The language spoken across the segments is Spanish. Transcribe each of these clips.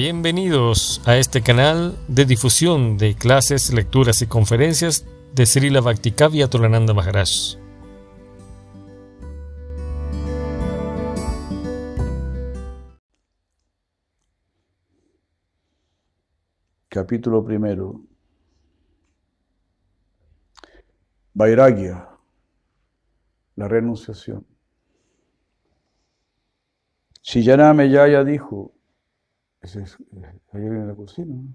Bienvenidos a este canal de difusión de clases, lecturas y conferencias de Srila Bhaktikavya Tolananda Maharaj. Capítulo primero. Vairagya, la renunciación. Shillaname Yaya dijo, ese es, eh, ahí viene la cocina. ¿no?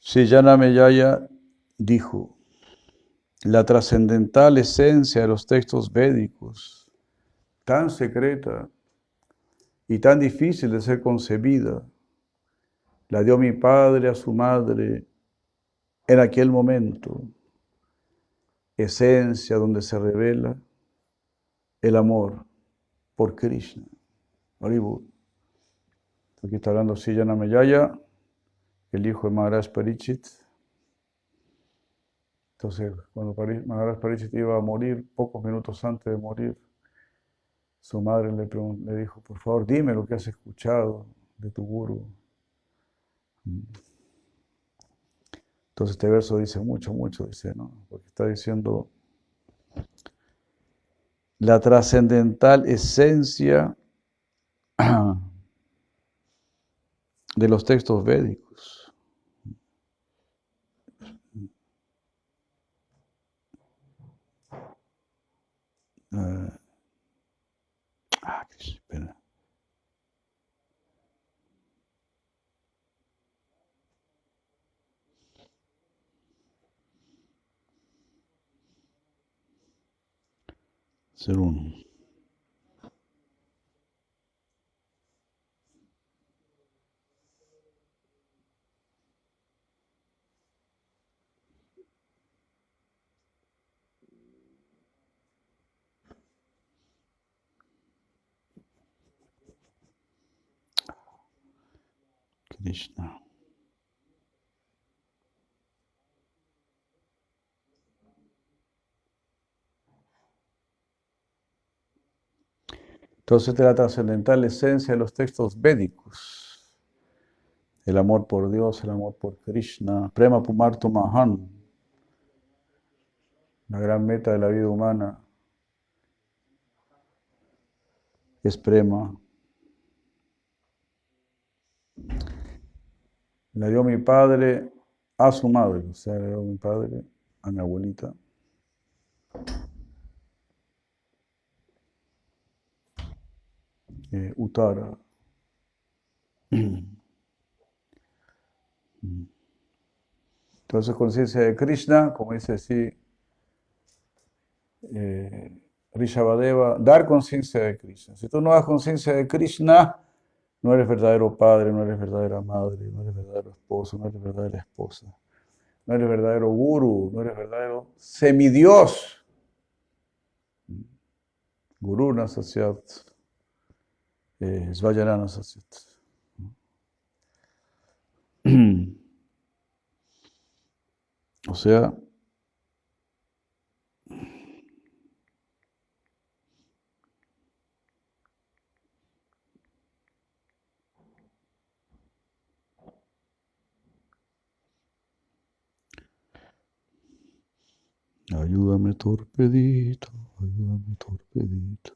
Shillaname Yaya dijo, la trascendental esencia de los textos védicos, tan secreta y tan difícil de ser concebida, la dio mi padre a su madre en aquel momento, esencia donde se revela el amor por Krishna. Haribol. Aquí está hablando Sijanameyaya, el hijo de Maharaj Parichit. Entonces, cuando Maharaj Parichit iba a morir, pocos minutos antes de morir, su madre le, le dijo, por favor, dime lo que has escuchado de tu guru. Entonces este verso dice mucho, mucho, dice, ¿no? Porque está diciendo la trascendental esencia de los textos védicos. Eh, ah. Ser uno. Krishna. Entonces, es la trascendental esencia de los textos védicos. El amor por Dios, el amor por Krishna, Prema Pumarto Mahan, la gran meta de la vida humana es Prema. La dio mi padre a su madre, o sea, le dio mi padre a mi abuelita. Eh, Uttara. Entonces, conciencia de Krishna, como dice así eh, Rishabhadeva, dar conciencia de Krishna. Si tú no das conciencia de Krishna, no eres verdadero padre, no eres verdadera madre, no eres verdadero esposo, no eres verdadera esposa, no eres verdadero guru, no eres verdadero semidios. Guru Nasasyat eh, Svajarana Sasyat. O sea, ayúdame torpedito, ayúdame torpedito.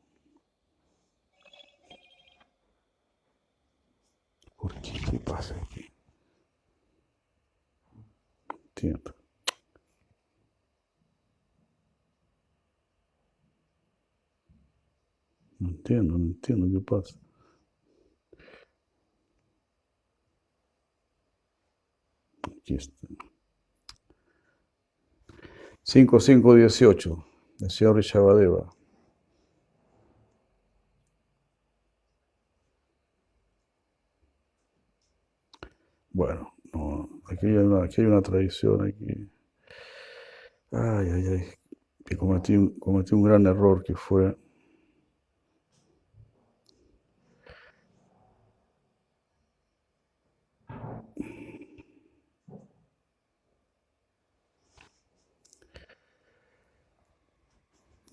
Ya. ¿Por qué? ¿Qué pasa aquí? Entiendo. No entiendo, no entiendo qué pasa. Aquí está. 5518, del señor Rishabhadeva. Bueno, no, aquí, hay una, aquí hay una tradición aquí. Ay, ay, ay. Que cometí, cometí un gran error que fue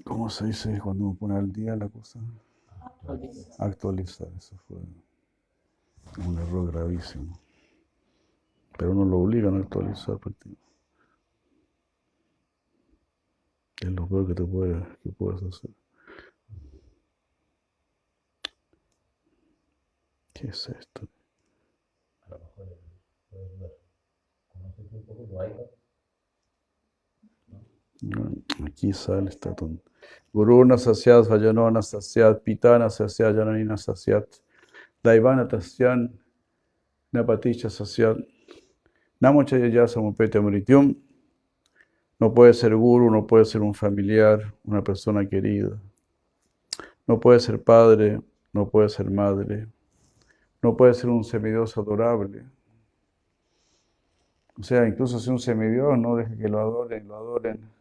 ¿Cómo se dice cuando uno pone al día la cosa? Actualizar. Actualizar, eso fue un error gravísimo. Pero no lo obligan a actualizar prácticamente. Es lo peor que te puede, que puedes hacer. ¿Qué es esto? A lo mejor puedes ver. ¿Conoces un poco tu iPad? Aquí sale esta tonta. Guruna sasyat vajanona sasyat pitana sasyat jananina sasyat daivana tasyan napatisha sasyat namochayaya samupete amrityum no puede ser guru, no puede ser un familiar, una persona querida. No puede ser padre, no puede ser madre. No puede ser un semidios adorable. O sea, incluso si un semidios no deja que lo adoren, lo adoren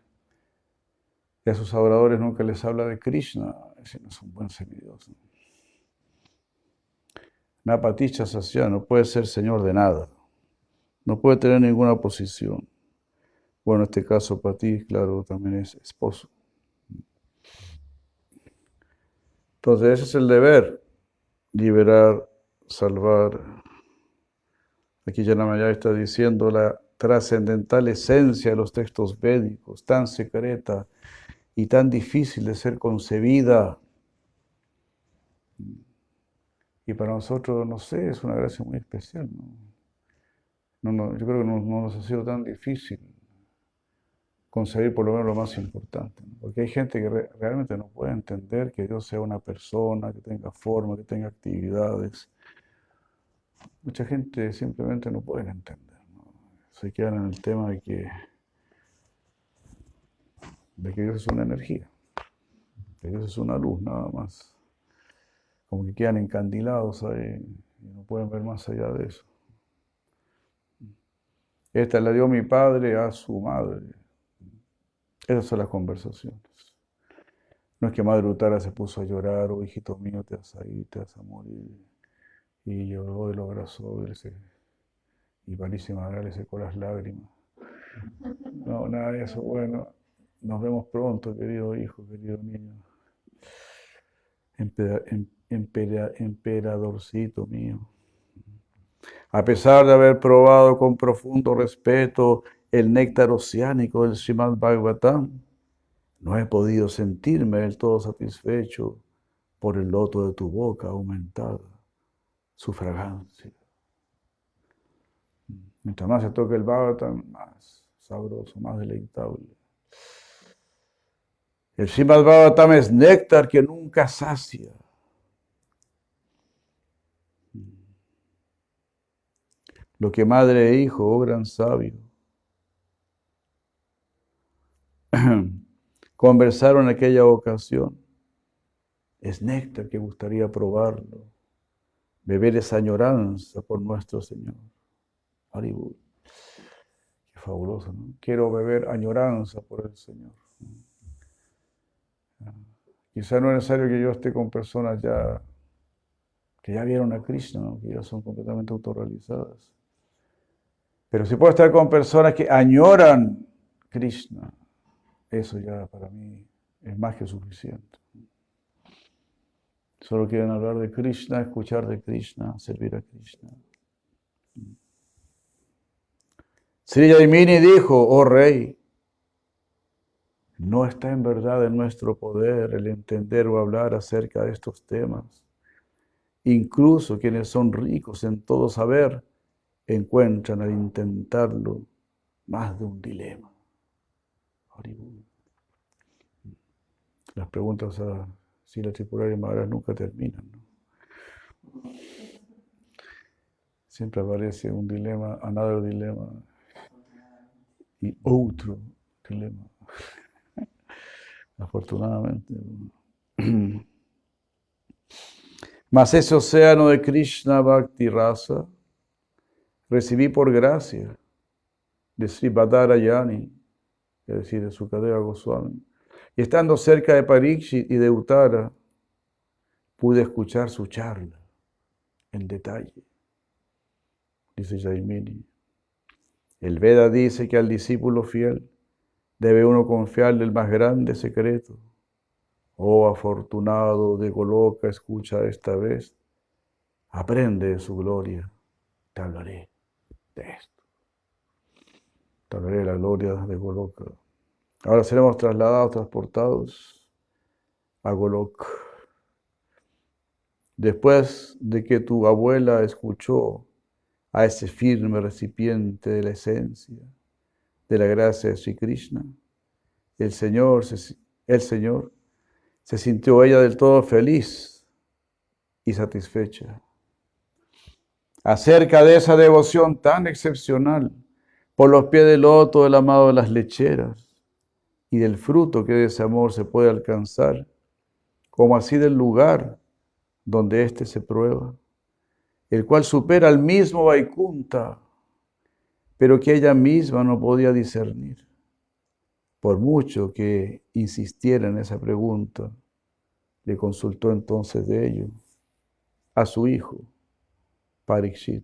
y a sus adoradores nunca les habla de Krishna, ese no es un buen semidios. Napaticha Sasya no puede ser señor de nada, no puede tener ninguna posición. Bueno, en este caso para ti, claro, también es esposo. Entonces ese es el deber, liberar, salvar. Aquí Yanamaya está diciendo la trascendental esencia de los textos védicos, tan secreta, y tan difícil de ser concebida. Y para nosotros, no sé, es una gracia muy especial. ¿no? No, yo creo que no, nos ha sido tan difícil concebir por lo menos lo más importante. Porque hay gente que realmente no puede entender que Dios sea una persona, que tenga forma, que tenga actividades. Mucha gente simplemente no puede entender. Se quedan en el tema de que de que Dios es una energía, que Dios es una luz nada más. Como que quedan encandilados ahí y no pueden ver más allá de eso. Esta la dio mi padre a su madre. Esas son las conversaciones. No es que Madre Utara se puso a llorar, oh, hijito mío, te vas a te vas a morir. Y lloró y lo abrazó y, se, y le secó las lágrimas. No, nada de eso. Bueno, nos vemos pronto, querido hijo, querido niño. Em, emperadorcito mío. A pesar de haber probado con profundo respeto el néctar oceánico del Srimad Bhagavatam, no he podido sentirme del todo satisfecho por el loto de tu boca aumentada, su fragancia. Mientras más se toca el Bhagavatam, más sabroso, más deleitable. El Srimad Bhagavatam es néctar que nunca sacia. Lo que madre e hijo, oh gran sabio, conversaron en aquella ocasión, es néctar que gustaría probarlo, beber esa añoranza por nuestro Señor. Qué fabuloso, ¿no? Quiero beber añoranza por el Señor. Quizá no es necesario que yo esté con personas ya que ya vieron a Krishna, que ya son completamente autorrealizadas. Pero si puedo estar con personas que añoran Krishna, eso ya para mí es más que suficiente. Solo quieren hablar de Krishna, escuchar de Krishna, servir a Krishna. Sri Yaimini dijo, oh rey, no está en verdad en nuestro poder el entender o hablar acerca de estos temas. Incluso quienes son ricos en todo saber encuentran al intentarlo más de un dilema. Las preguntas a si la tripularia Maharaj nunca terminan. Siempre aparece un dilema, another dilema y otro dilema afortunadamente. Mas ese océano de Krishna Bhakti Rasa recibí por gracia de Sri Yani, es decir, de Sukadeva Goswami. Y estando cerca de Parikshit y de Uttara, pude escuchar su charla en detalle. Dice Jaimini. El Veda dice que al discípulo fiel debe uno confiarle el más grande secreto. Oh afortunado de Goloka, escucha esta vez, aprende de su gloria, te hablaré de esto. Te hablaré de la gloria de Goloka. Ahora seremos trasladados, transportados a Golok. Después de que tu abuela escuchó a ese firme recipiente de la esencia de la gracia de Sri Krishna, el Señor, el Señor se sintió ella del todo feliz y satisfecha. Acerca de esa devoción tan excepcional por los pies del loto del amado de las lecheras y del fruto que de ese amor se puede alcanzar, como así del lugar donde éste se prueba el cual supera al mismo Vaikunta, pero que ella misma no podía discernir. Por mucho que insistiera en esa pregunta, le consultó entonces de ello a su hijo, Parikshit.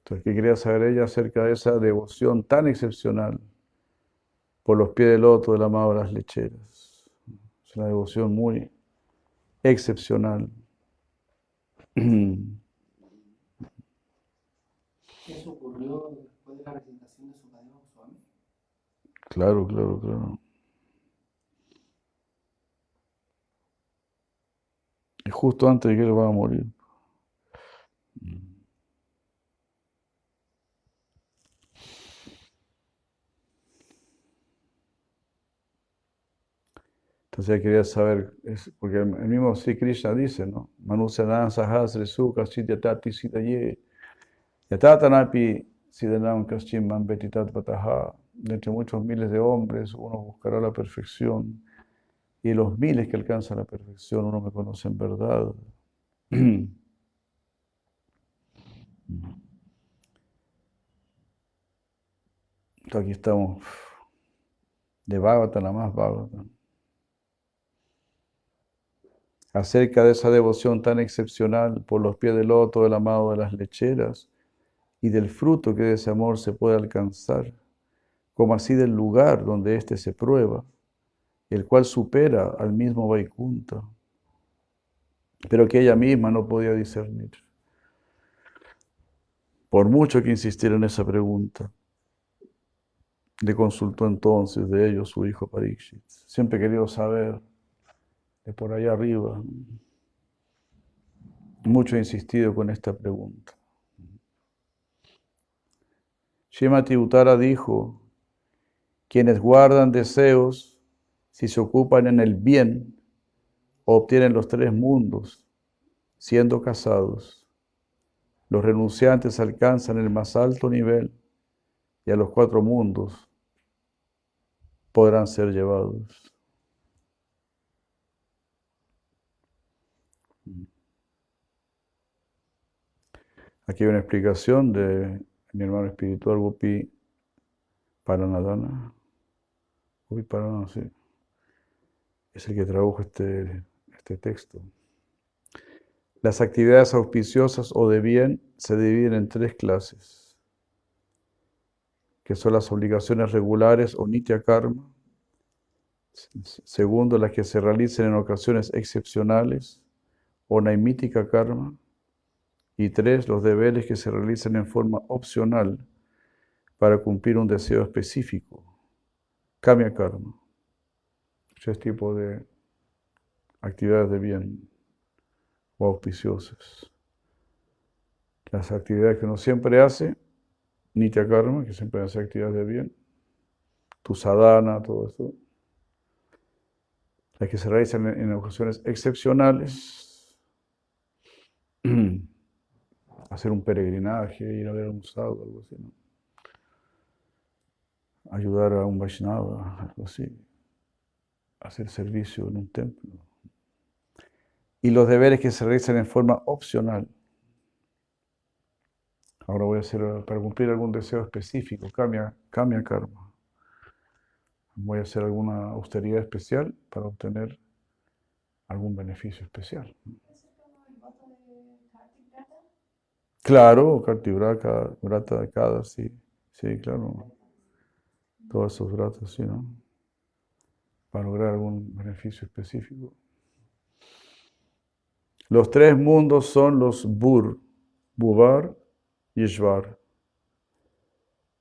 Entonces, ¿qué quería saber ella acerca de esa devoción tan excepcional por los pies del loto del amado de las lecheras? Es una devoción muy excepcional. ¿Eso ocurrió después de la presentación de su padre? Claro, claro, claro. Justo antes de que él va a morir. Entonces quería saber, porque el mismo Sri Krishna dice, ¿no? Manusanan sahasre sukha siddhyatati siddhaye yatatanapi siddhanam kaschim man betitat pataha. Entre muchos miles de hombres uno buscará la perfección y los miles que alcanzan la perfección uno me conoce en verdad. Aquí estamos de Bhagavatam la más Bhagavatam acerca de esa devoción tan excepcional por los pies del loto del amado de las lecheras y del fruto que de ese amor se puede alcanzar, como así del lugar donde éste se prueba, el cual supera al mismo Vaikunta, pero que ella misma no podía discernir. Por mucho que insistiera en esa pregunta, le consultó entonces de ello su hijo Parikshit. Siempre querido saber de por allá arriba. Mucho he insistido con esta pregunta. Shimati Uttara dijo, quienes guardan deseos, si se ocupan en el bien, obtienen los tres mundos, siendo casados. Los renunciantes alcanzan el más alto nivel y a los cuatro mundos podrán ser llevados. Aquí hay una explicación de mi hermano espiritual Gopi Paranadana. Gopi Paranadana, sí. Es el que tradujo este, este texto. Las actividades auspiciosas o de bien se dividen en tres clases, que son las obligaciones regulares o nitya karma, segundo, las que se realicen en ocasiones excepcionales o naimítica karma, y tres, los deberes que se realizan en forma opcional para cumplir un deseo específico. Cambia karma. Tres tipos de actividades de bien o auspiciosas. Las actividades que uno siempre hace, nitya karma, que siempre hace actividades de bien, tu sadhana, todo esto. Las que se realizan en ocasiones excepcionales. hacer un peregrinaje, ir a ver un sadhu, algo así, ¿no? Ayudar a un Vaishnava, algo así. Hacer servicio en un templo. y los deberes que se realizan en forma opcional. Ahora voy a hacer para cumplir algún deseo específico, cambia, karma. Voy a hacer alguna austeridad especial para obtener algún beneficio especial. Claro, Kartivrata, Vrata de cada, sí, sí, claro. Todos esos vratas, sí, ¿no? Para lograr algún beneficio específico. Los tres mundos son los Bur, Buvar y Ishvar.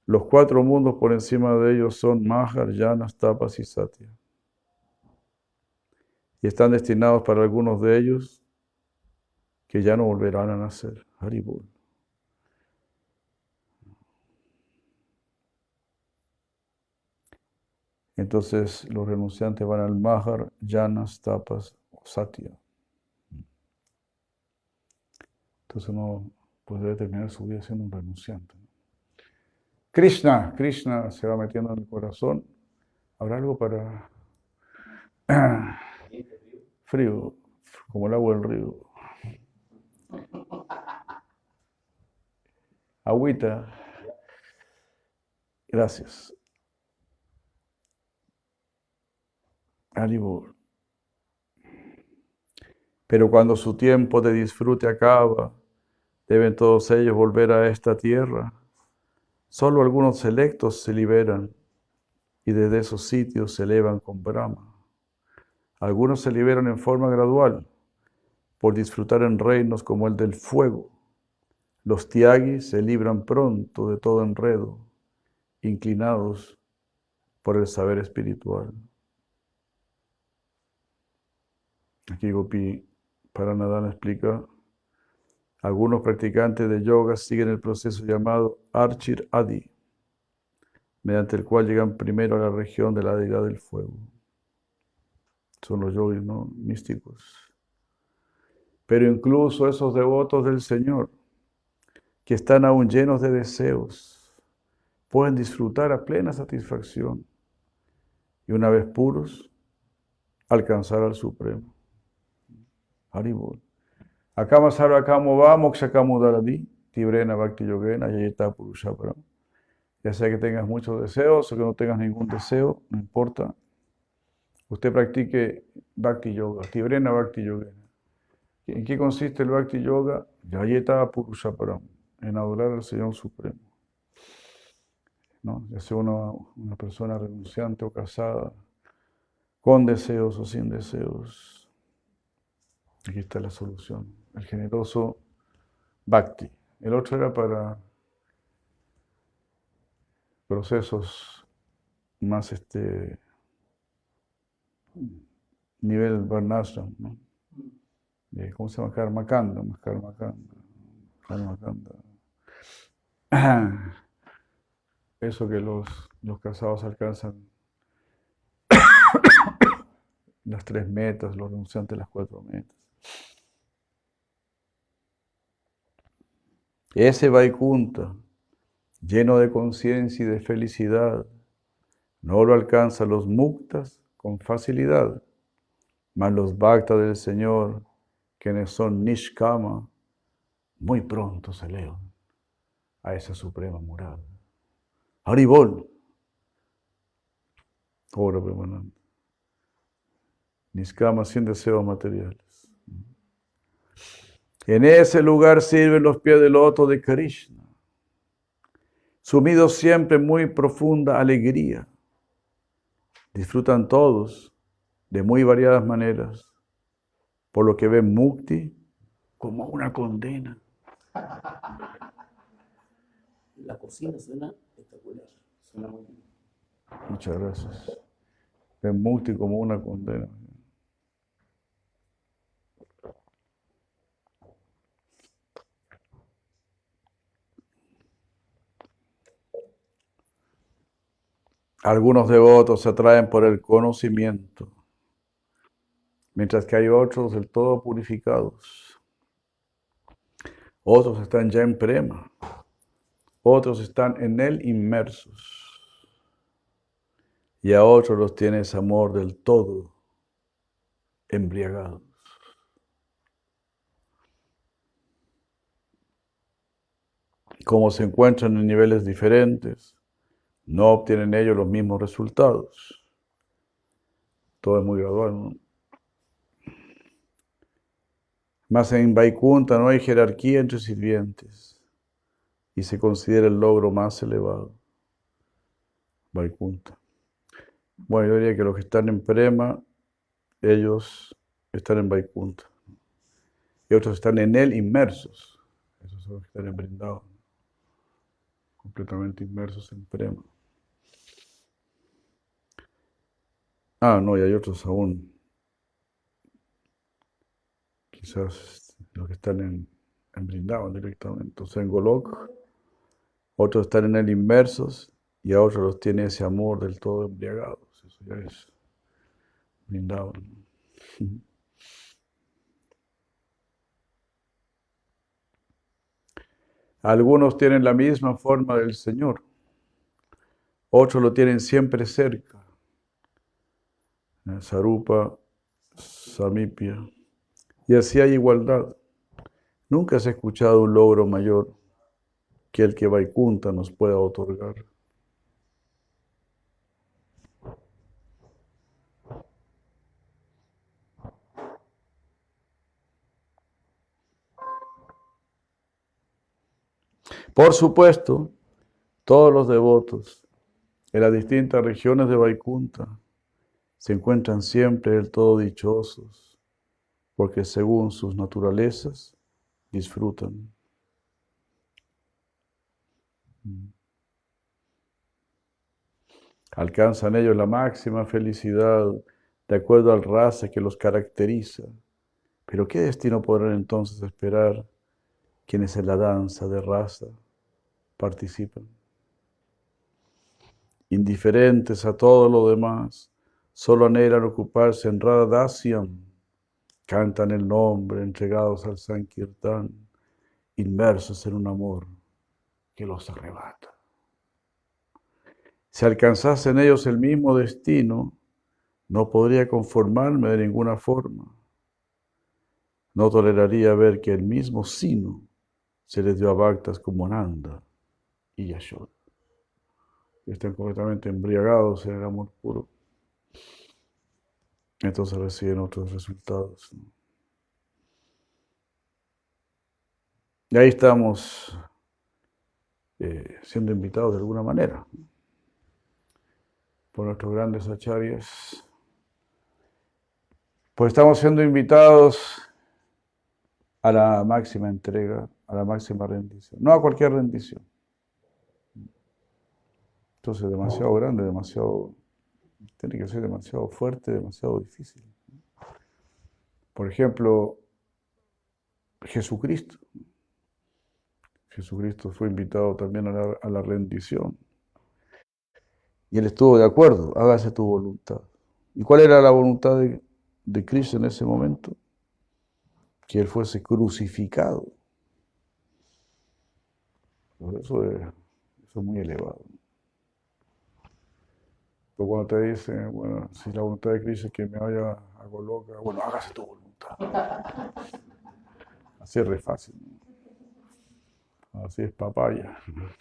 Los cuatro mundos por encima de ellos son Mahar, Yanas, Tapas y Satya. Y están destinados para algunos de ellos que ya no volverán a nacer. Haribol. Entonces los renunciantes van al Mahar, Yanas, Tapas o Satya. Entonces uno puede terminar su vida siendo un renunciante. Krishna, Krishna se va metiendo en el corazón. ¿Habrá algo para frío, como el agua del río? Agüita. Gracias. Alibur. Pero cuando su tiempo de disfrute acaba, Deben todos ellos volver a esta tierra. Solo algunos selectos se liberan y desde esos sitios se elevan con Brahma. Algunos se liberan en forma gradual por disfrutar en reinos como el del fuego. Los tiagis se libran pronto de todo enredo, inclinados por el saber espiritual. Aquí Gopi Paranadana explica algunos practicantes de yoga siguen el proceso llamado Archir Adi, mediante el cual llegan primero a la región de la deidad del fuego. Son los yogis ¿no? místicos. Pero incluso esos devotos del Señor, que están aún llenos de deseos, pueden disfrutar a plena satisfacción y una vez puros, alcanzar al Supremo. Haribol. Akama Sarvakamo va Mokshakamo Daradi, Tibrena Bhakti Yogena, Yayeta Purushapara. Ya sea que tengas muchos deseos o que no tengas ningún deseo, no importa. Usted practique Bhakti Yoga, Tibrena Bhakti Yogena. ¿En qué consiste el Bhakti Yoga? Yayeta Purushaparam, en adorar al Señor Supremo. ¿No? Ya sea una, una persona renunciante o casada, con deseos o sin deseos. Aquí está la solución el generoso bhakti. El otro era para procesos más este nivel varnashram, ¿no? ¿Cómo se llama? Karmakanda, Karmakanda. Karmakanda. Eso que los, los casados alcanzan las tres metas, los renunciantes las cuatro metas. Ese Vaikunta, lleno de conciencia y de felicidad, no lo alcanzan los muktas con facilidad, mas los bhaktas del Señor, quienes son nishkama, muy pronto se elevan a esa suprema morada. Haribol. Ora permanente. Nishkama sin deseos materiales. En ese lugar sirven los pies del loto de Krishna, sumidos siempre en muy profunda alegría. Disfrutan todos de muy variadas maneras, por lo que ven Mukti como una condena. La cocina suena espectacular, suena muy bien. Muchas gracias. Ven Mukti como una condena. Algunos devotos se atraen por el conocimiento, mientras que hay otros del todo purificados. Otros están ya en prema, otros están en él inmersos. Y a otros los tienes amor del todo, embriagados. Como se encuentran en niveles diferentes, no obtienen ellos los mismos resultados. Todo es muy gradual. ¿no? Más en Vaikunta no hay jerarquía entre sirvientes y se considera el logro más elevado. Vaikunta. Bueno, yo diría que los que están en Prema, ellos están en Vaikunta. Y otros están en él inmersos. Esos son los que están en Brindavan. Completamente inmersos en Prema. Ah, no, y hay otros aún. Quizás los que están en, en Brindavan directamente. O en Golok, otros están en él inmersos y a otros los tiene ese amor del todo embriagados. Eso ya es Brindavan. Algunos tienen la misma forma del Señor, otros lo tienen siempre cerca. Sarupa, Samipia. Y así hay igualdad. Nunca se ha escuchado un logro mayor que el que Vaikunta nos pueda otorgar. Por supuesto, todos los devotos en las distintas regiones de Vaikunta se encuentran siempre del todo dichosos, porque según sus naturalezas disfrutan. Alcanzan ellos la máxima felicidad de acuerdo al raza que los caracteriza. Pero ¿qué destino podrán entonces esperar quienes en la danza de raza participan? Indiferentes a todo lo demás, solo anhelan ocuparse en Radhadasyam, cantan el nombre, entregados al Sankirtan, inmersos en un amor que los arrebata. Si alcanzasen ellos el mismo destino, no podría conformarme de ninguna forma. No toleraría ver que el mismo sino se les dio a Bhaktas como Nanda y Yashoda. Están completamente embriagados en el amor puro. Entonces reciben otros resultados. Y ahí estamos eh, siendo invitados de alguna manera por nuestros grandes acharyas. Pues estamos siendo invitados a la máxima entrega, a la máxima rendición, no a cualquier rendición. Entonces, demasiado grande, demasiado, tiene que ser demasiado fuerte, demasiado difícil. Por ejemplo, Jesucristo. Jesucristo fue invitado también a la, rendición. Y él estuvo de acuerdo, hágase tu voluntad. ¿Y cuál era la voluntad de, Cristo en ese momento? Que él fuese crucificado. Eso es muy elevado. Pero cuando te dicen, bueno, si la voluntad de Cristo es que me vaya a loca, bueno, hágase tu voluntad. Así es re fácil. Así es papaya.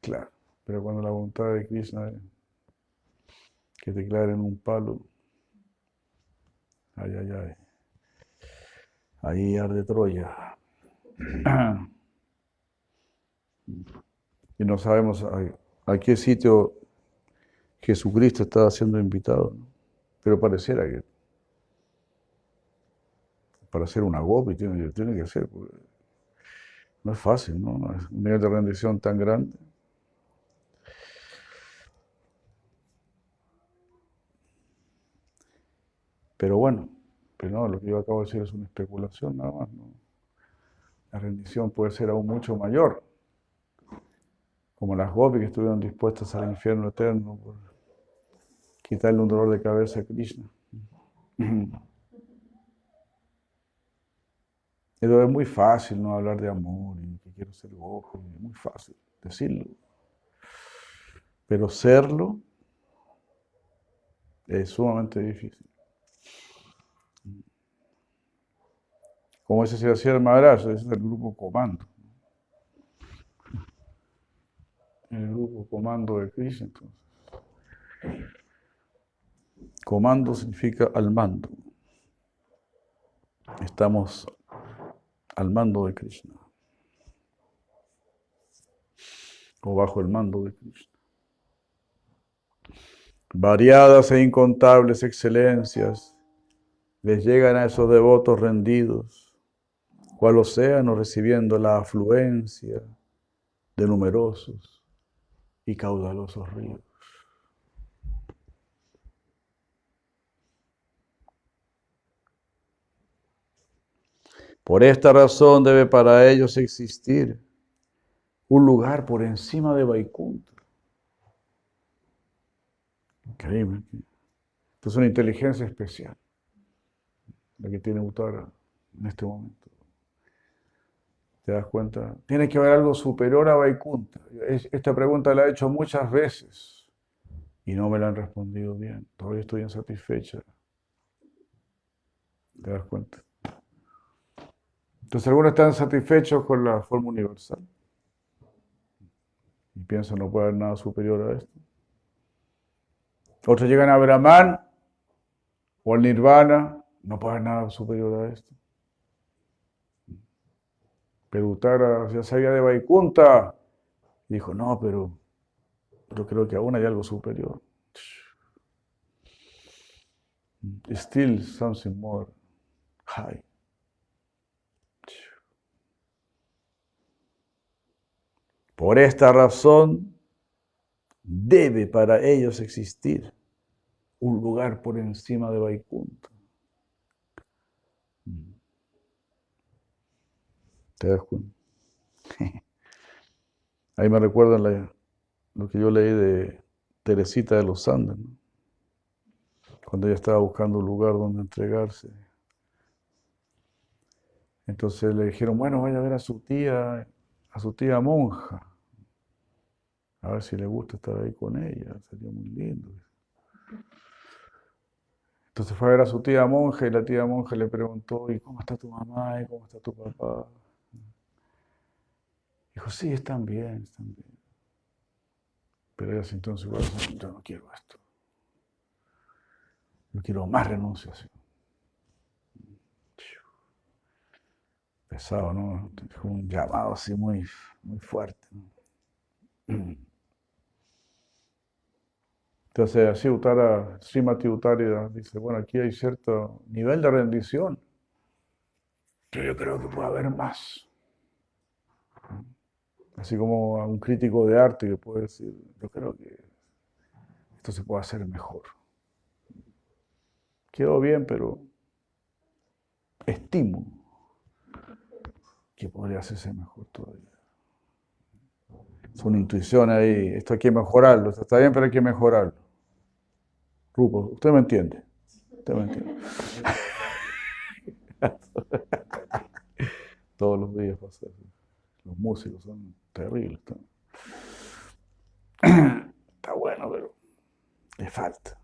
Claro, pero cuando la voluntad de Krishna es que te claren un palo, ay, ay, ay, ahí arde Troya. Y no sabemos a, a qué sitio Jesucristo estaba siendo invitado, pero pareciera que para ser una gopi tiene, que ser. No es fácil, ¿no? Un nivel de rendición tan grande. Pero bueno, pero no, lo que yo acabo de decir es una especulación nada más. ¿no? La rendición puede ser aún mucho mayor, como las gopis que estuvieron dispuestas al infierno eterno quitarle un dolor de cabeza a Krishna. Es muy fácil no hablar de amor y que quiero ser gojo, es muy fácil decirlo. Pero serlo es sumamente difícil. Como ese se hacía el ese es el grupo comando. el grupo Comando de Krishna. Entonces. Comando significa al mando. Estamos al mando de Krishna. O bajo el mando de Krishna. Variadas e incontables excelencias les llegan a esos devotos rendidos, cual océano recibiendo la afluencia de numerosos y caudalosos ríos. Por esta razón debe para ellos existir un lugar por encima de Vaikunta. Increíble. Esto es una inteligencia especial, la que tiene Uttara en este momento. ¿Te das cuenta? Tiene que haber algo superior a Vaikunta. Esta pregunta la he hecho muchas veces y no me la han respondido bien. Todavía estoy insatisfecha. ¿Te das cuenta? Entonces algunos están satisfechos con la forma universal y piensan no puede haber nada superior a esto. Otros llegan a Brahman o al Nirvana, no puede haber nada superior a esto. Pero Uttara ya sabía de Vaikunta. Dijo, no, pero yo creo que aún hay algo superior. Still something more high. Por esta razón, debe para ellos existir un lugar por encima de Vaikunta. ¿Te das cuenta? Ahí me recuerdan lo que yo leí de Teresita de los Andes, cuando ella estaba buscando un lugar donde entregarse. Entonces le dijeron, bueno, vaya a ver a su tía, a su tía monja. A ver si le gusta estar ahí con ella, sería muy lindo. Entonces fue a ver a su tía monja y la tía monja le preguntó, ¿y cómo está tu mamá? ¿Y cómo está tu papá? Dijo, sí, están bien, están bien. Pero ella sintió en su corazón, yo no quiero esto. Yo quiero más renunciación. Pesado, ¿no? Un llamado así muy, muy fuerte. ¿no? Entonces, así Utara, Srimati Utara dice, bueno, aquí hay cierto nivel de rendición, pero yo creo que puede haber más. Así como a un crítico de arte que puede decir, yo creo que esto se puede hacer mejor. Quedó bien, pero estimo que podría hacerse mejor todavía. Es una intuición ahí, esto hay que mejorarlo, esto está bien, pero hay que mejorarlo. Rupo, usted me entiende. Usted me entiende. Todos los días pasa Los músicos son terribles. Está bueno, pero le falta.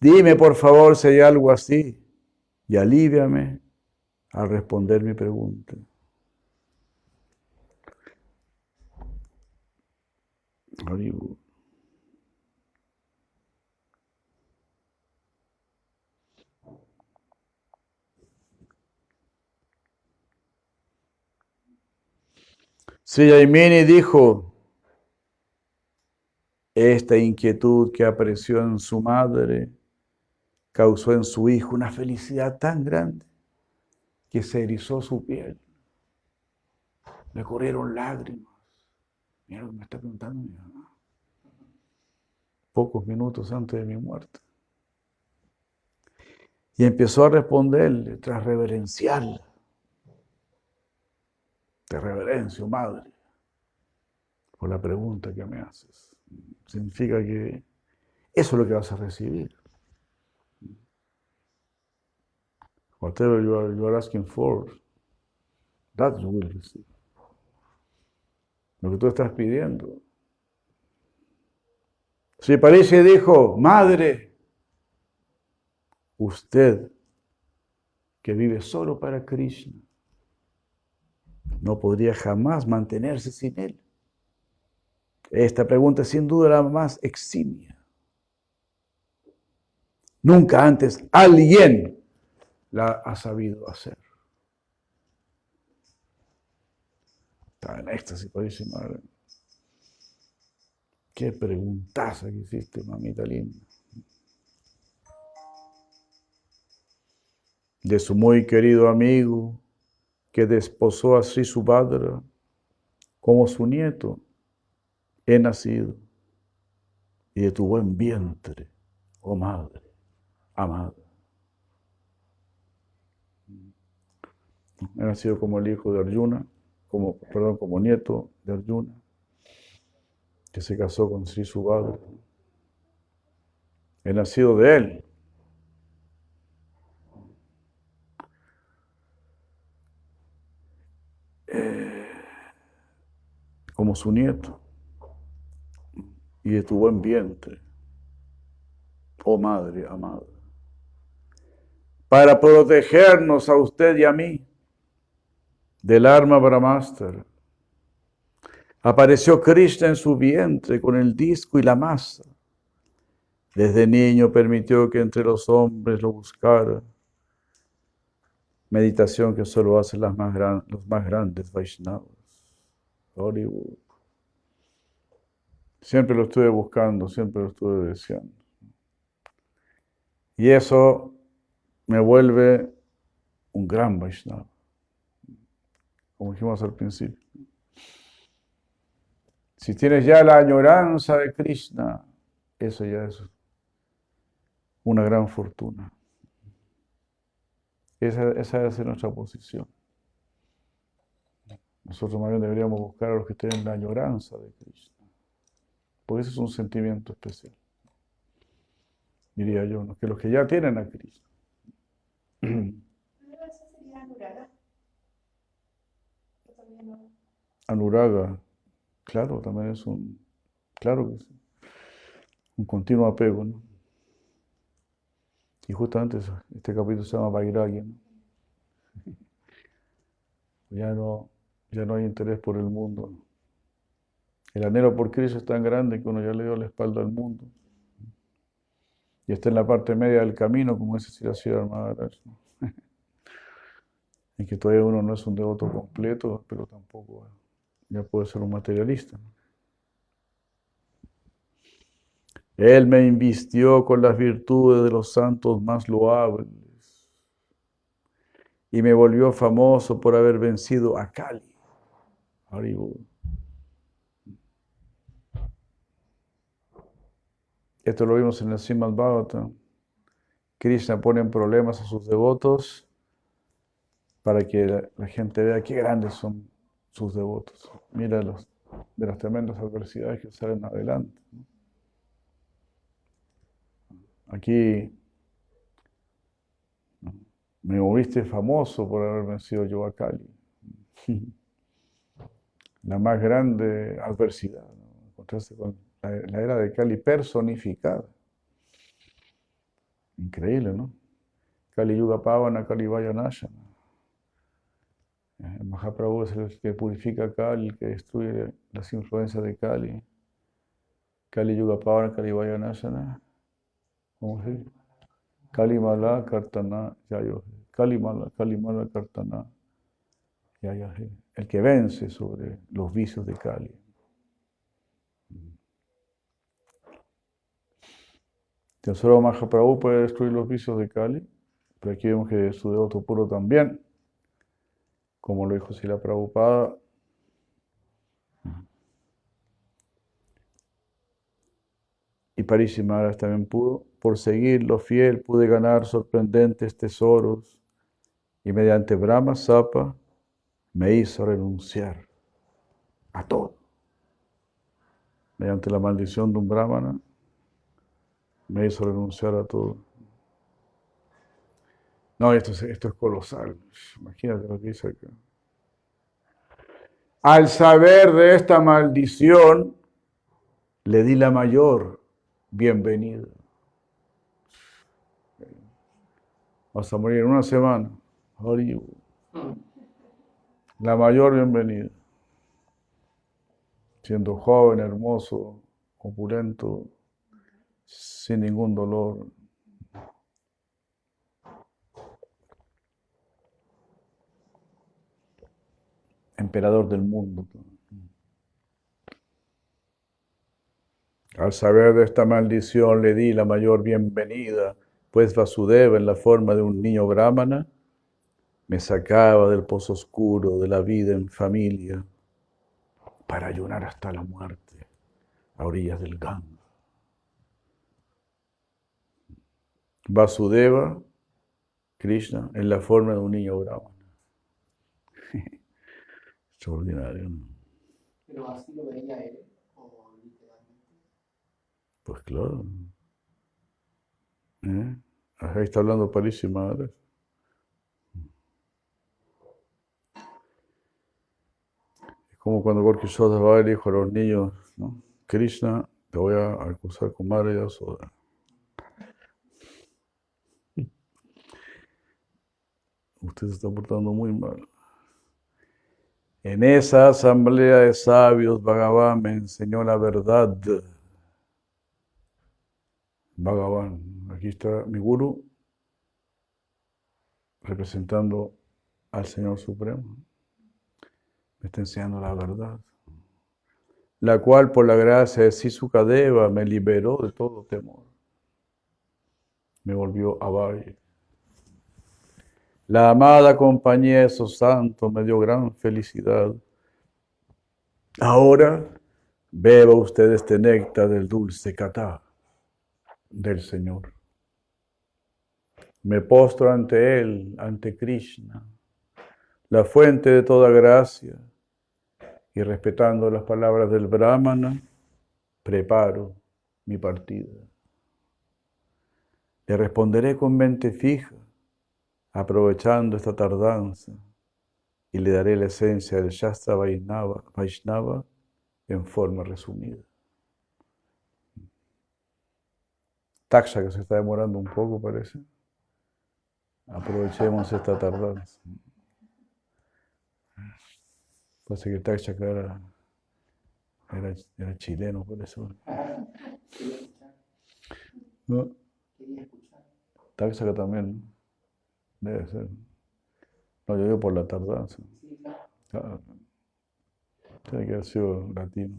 Dime por favor si hay algo así y alíviame al responder mi pregunta. Si Yaimini dijo, esta inquietud que apareció en su madre causó en su hijo una felicidad tan grande que se erizó su piel. Le corrieron lágrimas. Mira lo que me está preguntando mi mamá. Pocos minutos antes de mi muerte. Y empezó a responderle tras reverenciarla. Te reverencio, madre, por la pregunta que me haces. Significa que eso es lo que vas a recibir. Whatever you are, you are asking for, that you will receive lo que tú estás pidiendo. Si parece dijo, madre, usted que vive solo para Krishna, no podría jamás mantenerse sin él. Esta pregunta es sin duda la más eximia. Nunca antes alguien la ha sabido hacer. Estaba en éxtasis, dice madre. Qué preguntaza que hiciste, mamita linda. De su muy querido amigo que desposó a Sri Subhadra como su nieto, he nacido. Y de tu buen vientre, oh madre, amada. He nacido como el hijo de Arjuna, como, perdón, como nieto de Arjuna que se casó con Sri Subhadra. He nacido de él. Eh, como su nieto y de tu buen vientre, oh madre amada, para protegernos a usted y a mí del arma Brahmastra Apareció Krishna en su vientre con el disco y la masa. Desde niño permitió que entre los hombres lo buscara. Meditación que solo hacen los más grandes Vaishnavas. Hollywood. Siempre lo estuve buscando, siempre lo estuve deseando. Y eso me vuelve un gran Vaishnava, como dijimos al principio. Si tienes ya la añoranza de Krishna, eso ya es una gran fortuna. Esa, esa debe ser nuestra posición. Nosotros más bien deberíamos buscar a los que tienen la añoranza de Krishna. Porque ese es un sentimiento especial. Diría yo, que los que ya tienen a Krishna. Anuraga. Claro, también es un, claro que un continuo apego, ¿no? Y justamente este capítulo se llama Vairagya, ¿no? Ya no, ya no hay interés por el mundo. El anhelo por Cristo es tan grande que uno ya le dio la espalda al mundo. Y está en la parte media del camino, como dice Siracira Maharaj. en que todavía uno no es un devoto completo, pero tampoco ya puede ser un materialista. Él me invistió con las virtudes de los santos más loables y me volvió famoso por haber vencido a Kali. Esto lo vimos en el Srimad Bhagavatam. Krishna pone en problemas a sus devotos para que la gente vea qué grandes son sus devotos. Mira los, de las tremendas adversidades que salen adelante. Aquí me moviste famoso por haber vencido yo a Cali. La más grande adversidad. Encontraste con la, era de Cali personificada. Increíble, ¿no? Kali Yuga Pavana, Kali Vayanashana. El Mahaprabhu es el que purifica Kali, el que destruye las influencias de Kali. Kali Yuga Pavana, Kali Vayanashana. ¿Cómo se dice? Kali Mala Kartana Yayo. Kali Mala, Kali Mala Kartana Yayahe. El que vence sobre los vicios de Kali. Solo Mahaprabhu puede destruir los vicios de Kali, pero aquí vemos que su devoto puro también como lo dijo Sila Prabhupada. Y Parisimaras también pudo. Por seguirlo fiel pude ganar sorprendentes tesoros y mediante Brahma Sapa me hizo renunciar a todo. Mediante la maldición de un brahmana me hizo renunciar a todo. No, esto es, colosal. Imagínate lo que dice acá. Al saber de esta maldición, le di la mayor bienvenida. Vas a morir en una semana. la mayor bienvenida. Siendo joven, hermoso, opulento, sin ningún dolor. Emperador del mundo. Al saber de esta maldición le di la mayor bienvenida, pues Vasudeva en la forma de un niño brahmana me sacaba del pozo oscuro de la vida en familia para ayunar hasta la muerte a orillas del Ganga. Vasudeva, Krishna, en la forma de un niño brahmana. Extraordinario. Pero así lo veía él, o literalmente. Pues claro. ¿Eh? Ahí está hablando París Madre. Es como cuando Gorky va y dijo a los niños, ¿no? Krishna, te voy a acusar con Madre Yasoda. Usted se está portando muy mal. En esa asamblea de sabios, Bhagavan me enseñó la verdad. Bhagavan, aquí está mi guru representando al Señor Supremo. Me está enseñando la verdad, la cual por la gracia de Sisukadeva me liberó de todo temor. Me volvió a valle. La amada compañía de esos santos me dio gran felicidad. Ahora beba usted este néctar del dulce catá del Señor. Me postro ante Él, ante Krishna, la fuente de toda gracia, y respetando las palabras del Brahmana, preparo mi partida. Le responderé con mente fija aprovechando esta tardanza, y le daré la esencia del Shastra Vaishnava, Vaishnava en forma resumida. Taxa que se está demorando un poco, parece. Aprovechemos esta tardanza. Parece que Taxa era, era, era chileno, por eso. ¿No? Taxa también. Debe ser. No, yo digo por la tardanza. Ah, tiene que haber sido latino.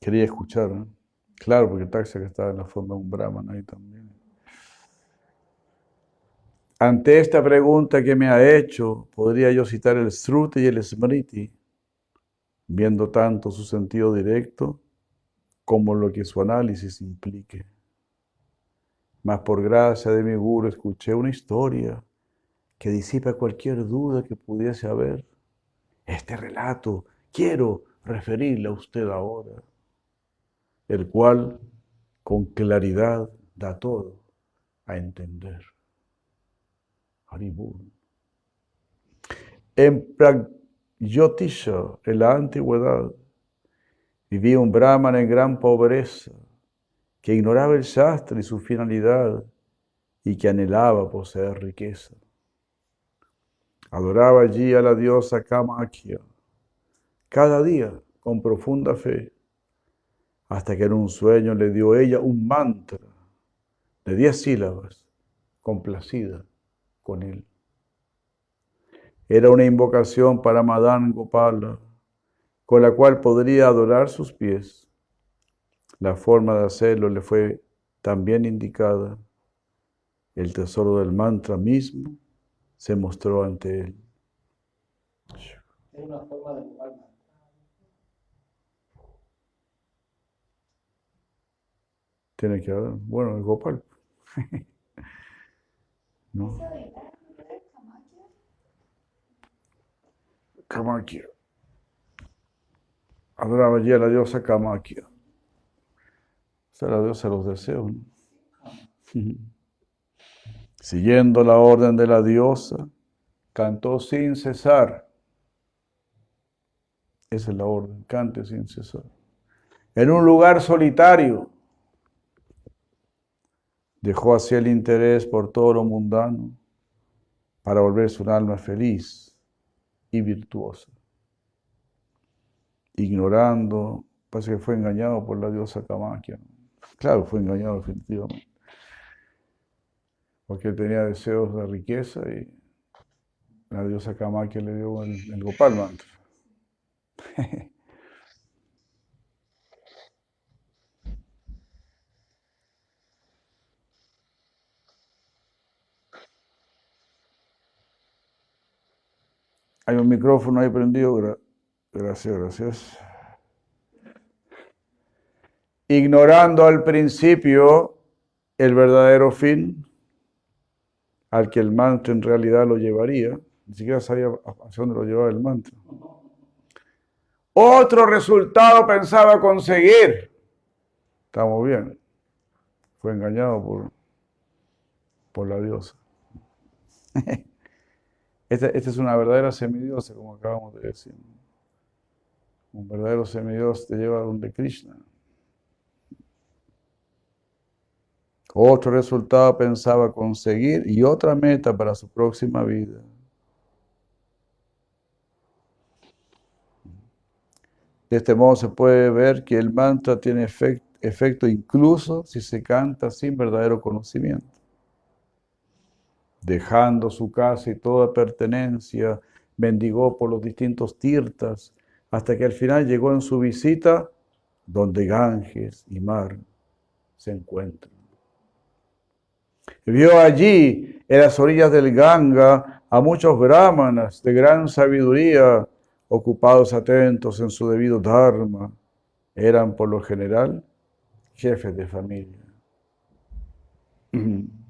Quería escuchar, ¿no? Claro, porque Taxa que estaba en la forma de un Brahman ahí también. Ante esta pregunta que me ha hecho, podría yo citar el Sruti y el Smriti, viendo tanto su sentido directo como lo que su análisis implique. Mas por gracia de mi guru escuché una historia que disipa cualquier duda que pudiese haber. Este relato quiero referirle a usted ahora, el cual con claridad da todo a entender. Haribur. En Pragyotisha, en la antigüedad, Vivía un brahman en gran pobreza, que ignoraba el Shastra y su finalidad y que anhelaba poseer riqueza. Adoraba allí a la diosa Kamakya, cada día con profunda fe, hasta que en un sueño le dio ella un mantra de diez sílabas, complacida con él. Era una invocación para Madan Gopala, con la cual podría adorar sus pies. La forma de hacerlo le fue también indicada. El tesoro del mantra mismo se mostró ante él. Es una forma de jugar Tiene que haber, bueno, el Gopal. ¿No? Kamakya adoraba allí a la diosa Kamakya. Esa es la diosa de los deseos. Siguiendo la orden de la diosa, cantó sin cesar. Esa es la orden, cante sin cesar. En un lugar solitario, Dejó así el interés por todo lo mundano para volverse un alma feliz y virtuosa. Ignorando, parece que fue engañado por la diosa Kamakia. Claro, fue engañado definitivamente. Porque tenía deseos de riqueza y la diosa Kamakia le dio el, el. Hay un micrófono ahí prendido. Gracias, gracias. Ignorando al principio el verdadero fin al que el mantra en realidad lo llevaría, ni siquiera sabía hacia dónde lo llevaba el mantra. Otro resultado pensaba conseguir. Estamos bien. Fue engañado por, por la diosa. Esta, es una verdadera semidiosa, como acabamos de decir. Un verdadero semidios te lleva donde Krishna. Otro resultado pensaba conseguir y otra meta para su próxima vida. De este modo se puede ver que el mantra tiene efecto incluso si se canta sin verdadero conocimiento dejando su casa y toda pertenencia, mendigó por los distintos tirtas, hasta que al final llegó en su visita donde Ganges y Mar se encuentran. Vio allí, en las orillas del Ganga, a muchos brahmanas de gran sabiduría, ocupados atentos en su debido dharma. Eran por lo general jefes de familia.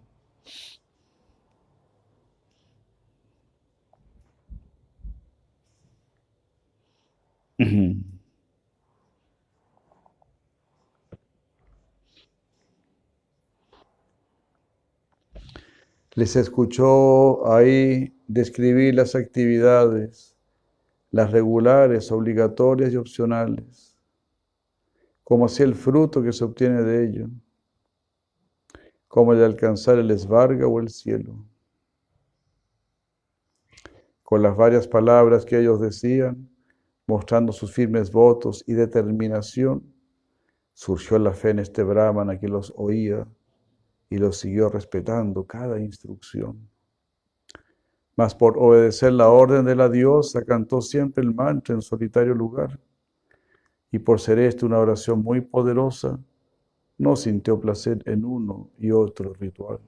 Les escuchó ahí describir las actividades, las regulares, obligatorias y opcionales, como si el fruto que se obtiene de ello, como el de alcanzar el esvarga o el cielo. Con las varias palabras que ellos decían, mostrando sus firmes votos y determinación, surgió la fe en este brahmana que los oía y los siguió respetando cada instrucción. Mas por obedecer la orden de la diosa, cantó siempre el mantra en solitario lugar. Y por ser esto una oración muy poderosa, no sintió placer en uno y otro ritual.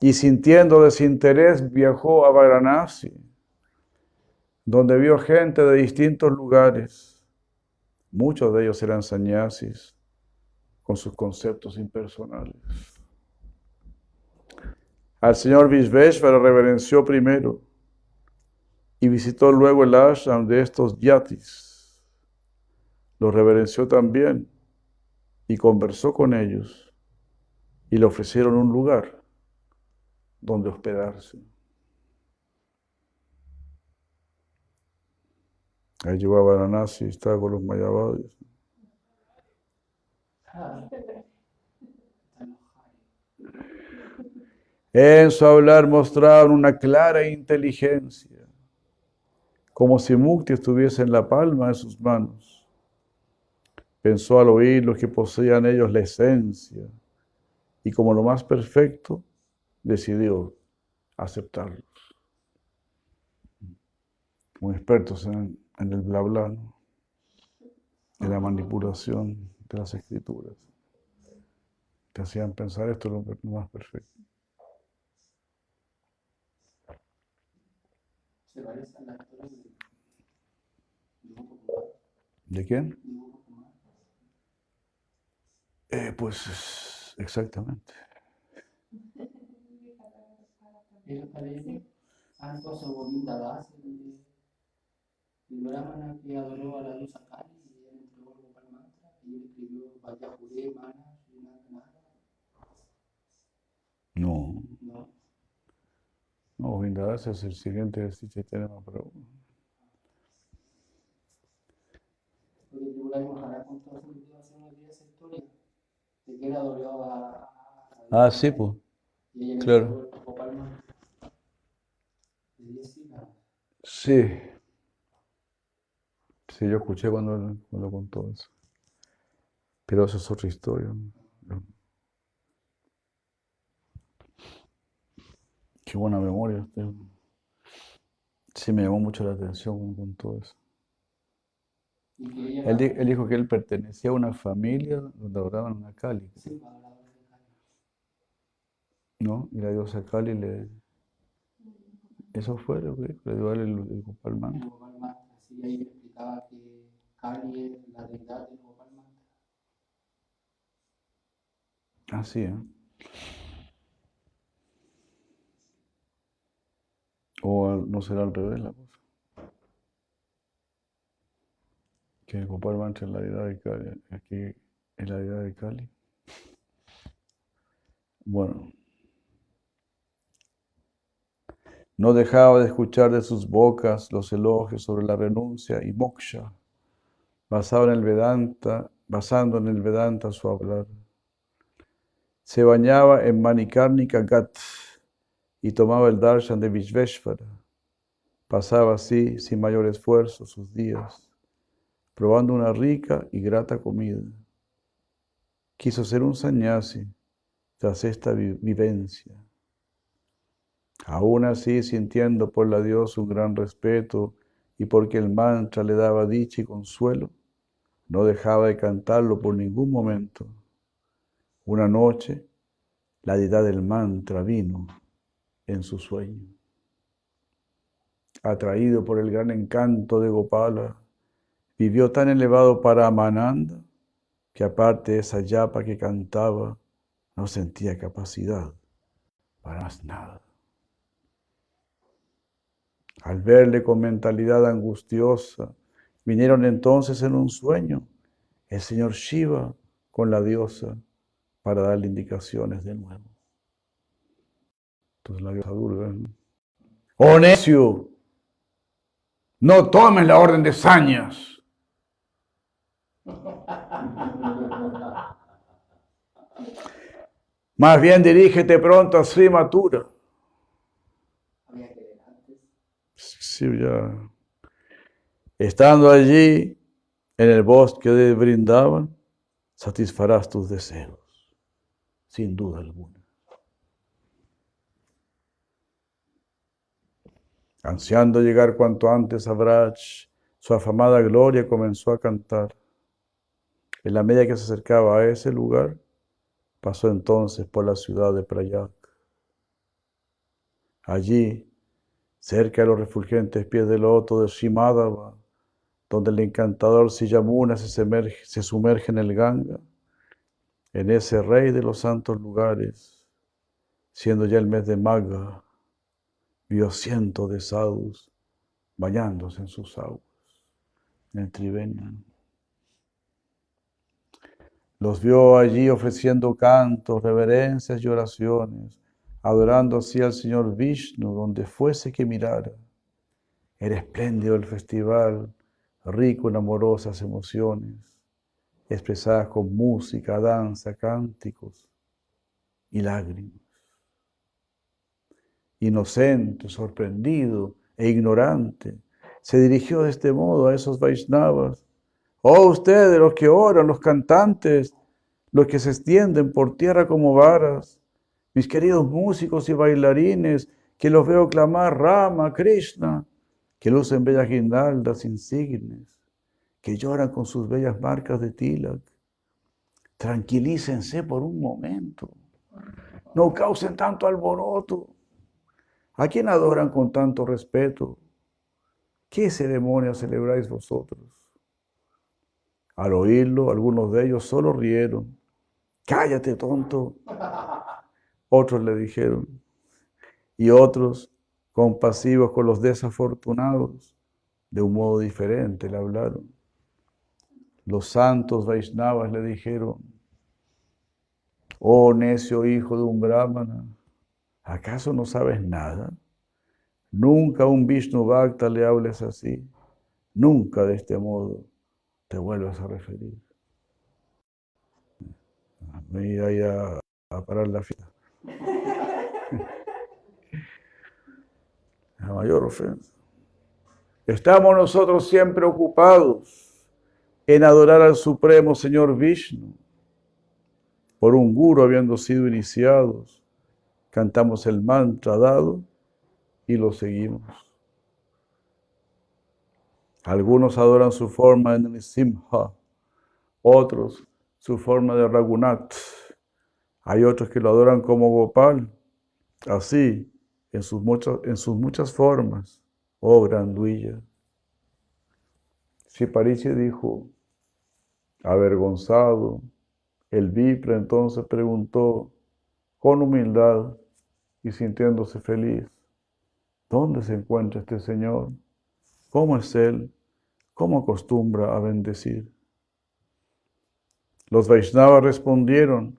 Y sintiendo desinterés, viajó a Varanasi donde vio gente de distintos lugares. Muchos de ellos eran sannyasis con sus conceptos impersonales. Al señor Vishveshvara reverenció primero y visitó luego el ashram de estos yatis. Lo reverenció también y conversó con ellos y le ofrecieron un lugar donde hospedarse. Ahí llegó a Varanasi estaba con los mayavadis. En su hablar mostraban una clara inteligencia, como si Mukti estuviese en la palma de sus manos. Pensó al oír los que poseían ellos la esencia y como lo más perfecto, decidió aceptarlos. Muy expertos en en el bla bla, en la manipulación de las escrituras. Te hacían pensar esto es lo más perfecto. ¿De quién? Eh, pues exactamente. El brahmana que adoró a la diosa Kali y él entregó el mantra y él escribió Vayapure, Mana, Srinathanara. No. No. No, Vindadas es el siguiente de Chaitanya Mahaprabhu. Porque Tribulay Maharaj contó hace unos días esa historia de que él adoraba a, Ah, sí, pues. claro. entregó el Gopal mantra. De 10 sílabas. Sí. Sí, yo escuché cuando, cuando contó eso. Pero eso es otra historia. Qué buena memoria. Sí, me llamó mucho la atención cuando contó eso. Él, él dijo que él pertenecía a una familia donde adoraban una Kali, sí. ¿no? Y la diosa Kali le... Eso fue lo que le dio el, el Gopal El explicaba que Kali es la deidad del Gopal mantra. Así, ¿eh? O no será al revés la cosa. Que Gopal mantra es la deidad de Kali, aquí es la deidad de Kali. Bueno. No dejaba de escuchar de sus bocas los elogios sobre la renuncia y moksha, basado en el Vedanta, basando en el Vedanta su hablar. Se bañaba en Manikarnika Ghat y tomaba el darshan de Vishveshvara. Pasaba así, sin mayor esfuerzo, sus días, probando una rica y grata comida. Quiso ser un sannyasi tras esta vi- vivencia. Aún así, sintiendo por la diosa un gran respeto y porque el mantra le daba dicha y consuelo, no dejaba de cantarlo por ningún momento. Una noche, la deidad del mantra vino en su sueño. Atraído por el gran encanto de Gopala, vivió tan elevado para Amananda que aparte de esa yapa que cantaba, no sentía capacidad para más nada. Al verle con mentalidad angustiosa, vinieron entonces en un sueño el señor Shiva con la diosa para darle indicaciones de nuevo. Entonces la diosa Durga, ¡Oh necio! No tomes la orden de sañas. Más bien dirígete pronto a Sri Mathura. Había que ver antes. Ya. Estando allí, en el bosque de Brindavan, satisfarás tus deseos, sin duda alguna. Ansiando llegar cuanto antes a Braj, su afamada gloria comenzó a cantar. En la medida que se acercaba a ese lugar, pasó entonces por la ciudad de Prayag. Allí, cerca de los refulgentes pies del loto de Shimadava, donde el encantador Siyamuna se, se sumerge en el Ganga, en ese rey de los santos lugares, siendo ya el mes de Maga, vio cientos de sadhus bañándose en sus aguas, en el Trivenia. Los vio allí ofreciendo cantos, reverencias y oraciones, adorando así al Señor Vishnu donde fuese que mirara. Era espléndido el festival, rico en amorosas emociones, expresadas con música, danza, cánticos y lágrimas. Inocente, sorprendido e ignorante, se dirigió de este modo a esos Vaishnavas. Oh ustedes, los que oran, los cantantes, los que se extienden por tierra como varas, mis queridos músicos y bailarines, que los veo clamar Rama, Krishna, que lucen bellas guirnaldas insignes, que lloran con sus bellas marcas de tilak. Tranquilícense por un momento. No causen tanto alboroto. ¿A quién adoran con tanto respeto? ¿Qué ceremonia celebráis vosotros? Al oírlo, algunos de ellos solo rieron. Cállate, tonto. Otros le dijeron. Y otros, compasivos con los desafortunados, de un modo diferente le hablaron. Los santos Vaishnavas le dijeron, oh necio hijo de un brahmana, ¿acaso no sabes nada? Nunca a un Vishnu Bhakta le hables así, nunca de este modo te vuelvas a referir. venir ahí a, parar la fila. La mayor ofensa. Estamos nosotros siempre ocupados en adorar al Supremo Señor Vishnu. Por un guru habiendo sido iniciados, cantamos el mantra dado y lo seguimos. Algunos adoran su forma de Nisimha, otros su forma de Raghunath. Hay otros que lo adoran como Gopal, así, en sus muchas, en formas, oh Granduilla. Shiparichi dijo, avergonzado, el Vipra entonces preguntó con humildad y sintiéndose feliz, ¿dónde se encuentra este Señor? ¿Cómo es Él? ¿Cómo acostumbra a bendecir? Los Vaishnavas respondieron,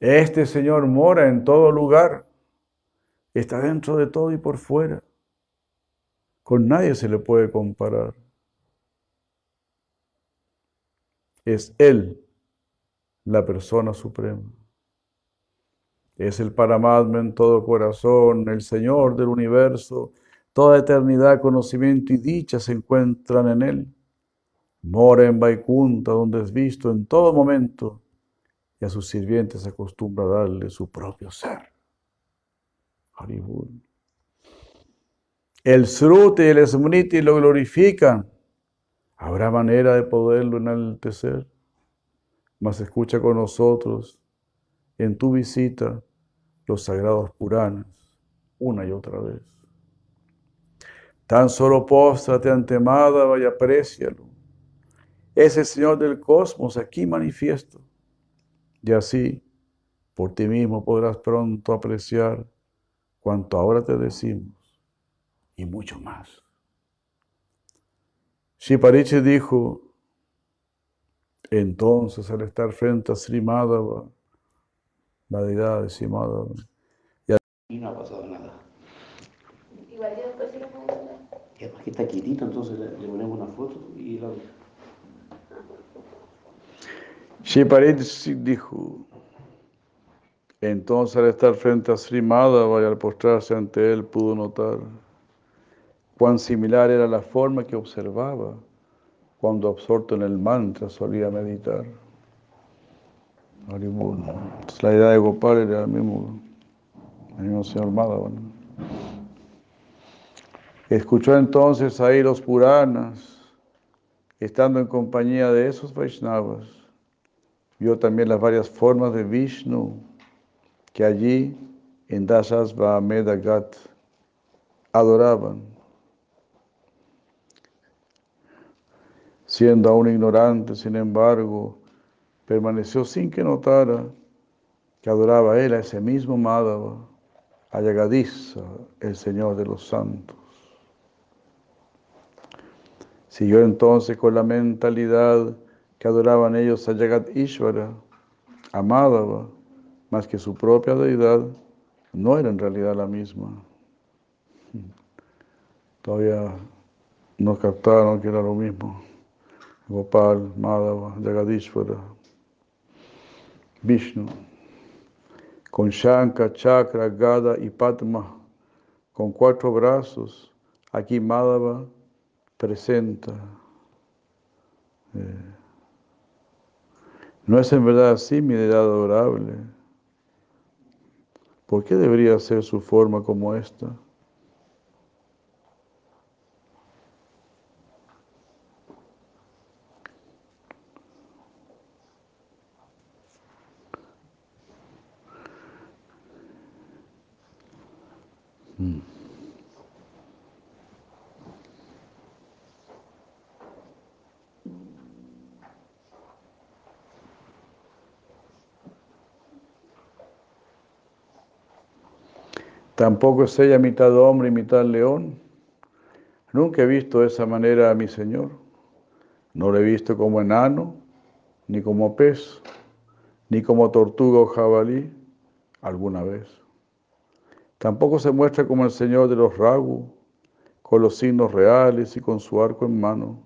este Señor mora en todo lugar, está dentro de todo y por fuera. Con nadie se le puede comparar. Es Él la persona suprema. Es el Paramatma en todo corazón, el Señor del universo. Toda eternidad, conocimiento y dicha se encuentran en Él. Mora en Vaikunta, donde es visto en todo momento, y a sus sirvientes acostumbra darle su propio ser. Haribur. El Sruti y el Smriti lo glorifican. ¿Habrá manera de poderlo enaltecer? Mas escucha con nosotros en tu visita los sagrados Puranas una y otra vez. Tan solo póstrate ante Madhava y aprécialo. Es el Señor del cosmos aquí manifiesto. Y así, por ti mismo podrás pronto apreciar cuanto ahora te decimos y mucho más. Shiparichi dijo, entonces al estar frente a Sri Madhava, la deidad de Sri Madhava, Y no ha pasado nada. Igual yo después sí lo puedo además que está quietito, entonces le ponemos una foto y la... Shiparichi dijo, entonces al estar frente a Sri Madhava y al postrarse ante él pudo notar cuán similar era la forma que observaba cuando absorto en el mantra solía meditar. Entonces, la idea de Gopal era el mismo, el mismo señor Madhava. Escuchó entonces ahí los Puranas, estando en compañía de esos Vaishnavas. Vio también las varias formas de Vishnu que allí en Dasas Medagat adoraban. Siendo aún ignorante, sin embargo, permaneció sin que notara que adoraba él a ese mismo Madhava, a el Señor de los santos. Siguió entonces con la mentalidad que adoraban ellos a Yagat Ishvara, a Madhava, más que su propia deidad, no era en realidad la misma. Todavía no captaron que era lo mismo. Gopal, Madhava, Jagadishvara, Vishnu, con Shanka, Chakra, Gada y Padma, con cuatro brazos, aquí Madhava presenta. eh, no es en verdad así mi deidad adorable. ¿Por qué debería ser su forma como esta? Tampoco es ella mitad hombre y mitad león. Nunca he visto de esa manera a mi Señor. No lo he visto como enano, ni como pez, ni como tortuga o jabalí alguna vez. Tampoco se muestra como el Señor de los Ragu, con los signos reales y con su arco en mano.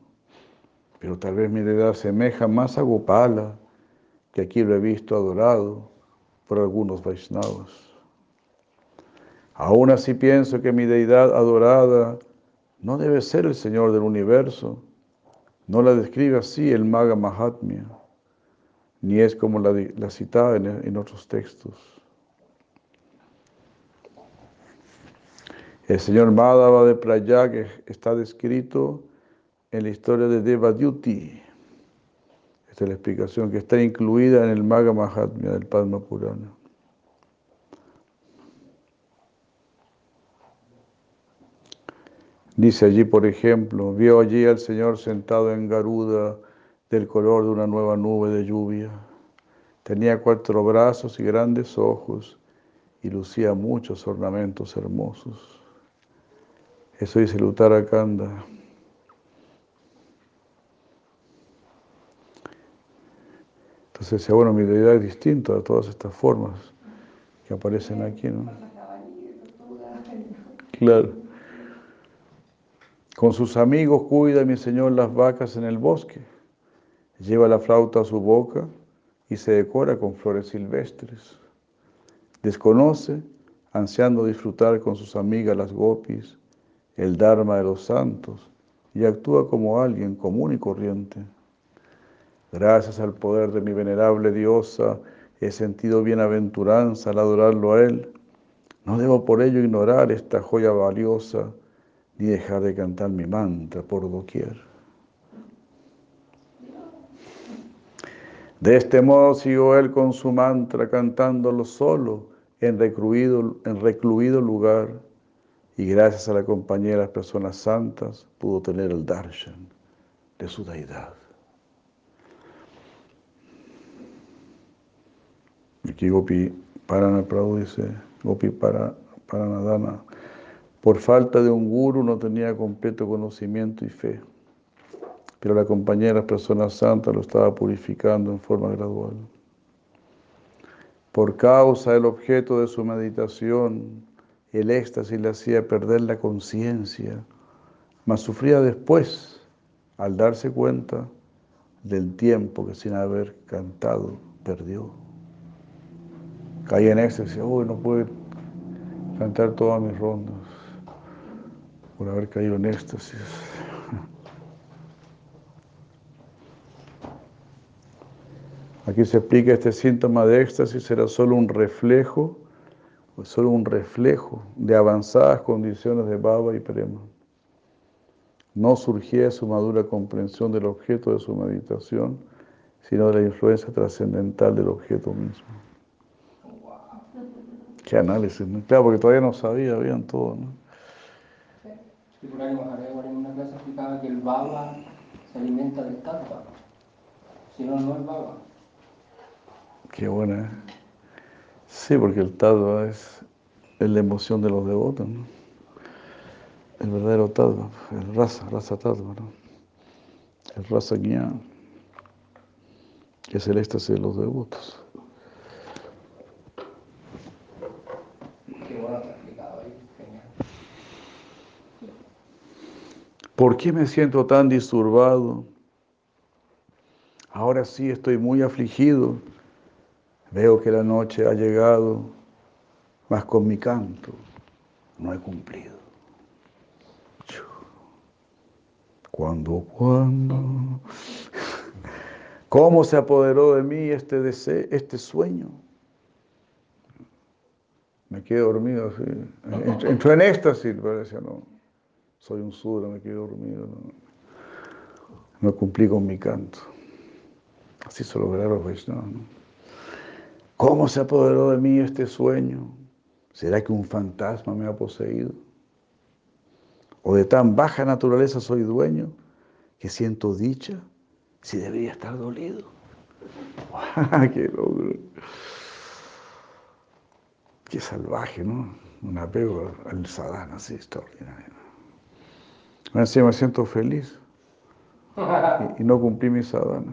Pero tal vez mi deidad semeja más a Gopala que aquí lo he visto adorado por algunos Vaishnavas. Aún así pienso que mi deidad adorada no debe ser el Señor del universo. No la describe así el Maga Mahatmya, ni es como la, la citada en, otros textos. El señor Madhava de Prayag está descrito en la historia de Devadyuti. Esta es la explicación que está incluida en el Maga Mahatmya del Padma Purana. Dice allí, por ejemplo, vio allí al Señor sentado en Garuda del color de una nueva nube de lluvia. Tenía cuatro brazos y grandes ojos y lucía muchos ornamentos hermosos. Eso dice el Kanda. Entonces decía, bueno, mi deidad es distinta a todas estas formas que aparecen aquí, ¿no? Claro. Con sus amigos cuida mi Señor las vacas en el bosque. Lleva la flauta a su boca y se decora con flores silvestres. Desconoce, ansiando disfrutar con sus amigas las gopis, el Dharma de los santos y actúa como alguien común y corriente. Gracias al poder de mi venerable diosa, he sentido bienaventuranza al adorarlo a Él. No debo por ello ignorar esta joya valiosa ni dejar de cantar mi mantra por doquier. De este modo siguió él con su mantra cantándolo solo en recluido, en lugar y gracias a la compañía de las personas santas pudo tener el darshan de su deidad. Aquí Gopi Parana Prabhu dice, Gopi para, Paranadana, por falta de un guru no tenía completo conocimiento y fe, pero la compañía de las personas santas lo estaba purificando en forma gradual. Por causa del objeto de su meditación, el éxtasis le hacía perder la conciencia, mas sufría después al darse cuenta del tiempo que sin haber cantado perdió. Caía en éxtasis, uy, no pude cantar todas mis rondas por haber caído en éxtasis. Aquí se explica este síntoma de éxtasis era solo un reflejo solo un reflejo de avanzadas condiciones de baba y prema. No surgía su madura comprensión del objeto de su meditación, sino de la influencia trascendental del objeto mismo. Qué análisis, ¿no? Claro, porque todavía no sabía, habían todo, ¿no? Por ahí en una clase explicaba que el baba se alimenta del tattva, si no, no es baba. Qué buena, ¿eh? Sí, porque el tattva es, la emoción de los devotos, ¿no? El verdadero tattva, el rasa, rasa tattva, ¿no? El rasa guián, que es el éxtasis de los devotos. ¿Por qué me siento tan disturbado? Ahora sí estoy muy afligido. Veo que la noche ha llegado, mas con mi canto no he cumplido. Cuando, cuando, ¿cómo se apoderó de mí este deseo, este sueño? Me quedé dormido así. Entró en éxtasis, pero decía, no, soy un surdo, me quedé dormido. No, no cumplí con mi canto. Así se lograron los Vaishnavas, ¿no? ¿Cómo se apoderó de mí este sueño? ¿Será que un fantasma me ha poseído? ¿O de tan baja naturaleza soy dueño que siento dicha si debería estar dolido? ¡Qué logro! Qué salvaje, ¿no? Un apego al sadhana así extraordinario. Encima me siento feliz y, y no cumplí mi sadhana.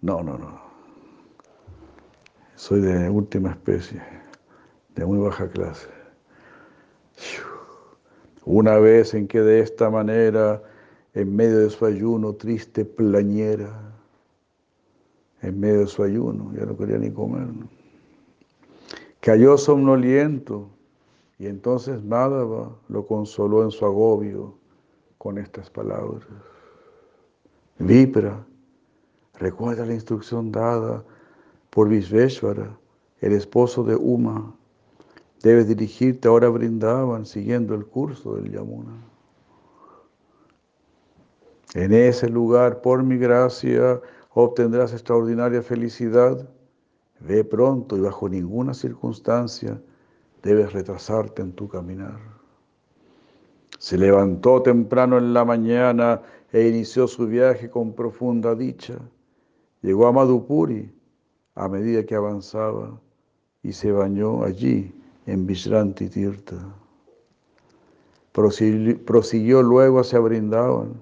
No, no, no. Soy de última especie, de muy baja clase. Una vez en que de esta manera, en medio de su ayuno triste plañera, en medio de su ayuno, ya no quería ni comer. Cayó somnoliento y entonces Madhava lo consoló en su agobio con estas palabras. Vipra, recuerda la instrucción dada por Vishveshvara, el esposo de Uma. Debes dirigirte ahora a Brindavan siguiendo el curso del Yamuna. En ese lugar, por mi gracia, obtendrás extraordinaria felicidad. Ve pronto y bajo ninguna circunstancia debes retrasarte en tu caminar. Se levantó temprano en la mañana e inició su viaje con profunda dicha. Llegó a Madhupuri a medida que avanzaba y se bañó allí en Vishranti Tirtha. Prosiguió luego hacia Brindavan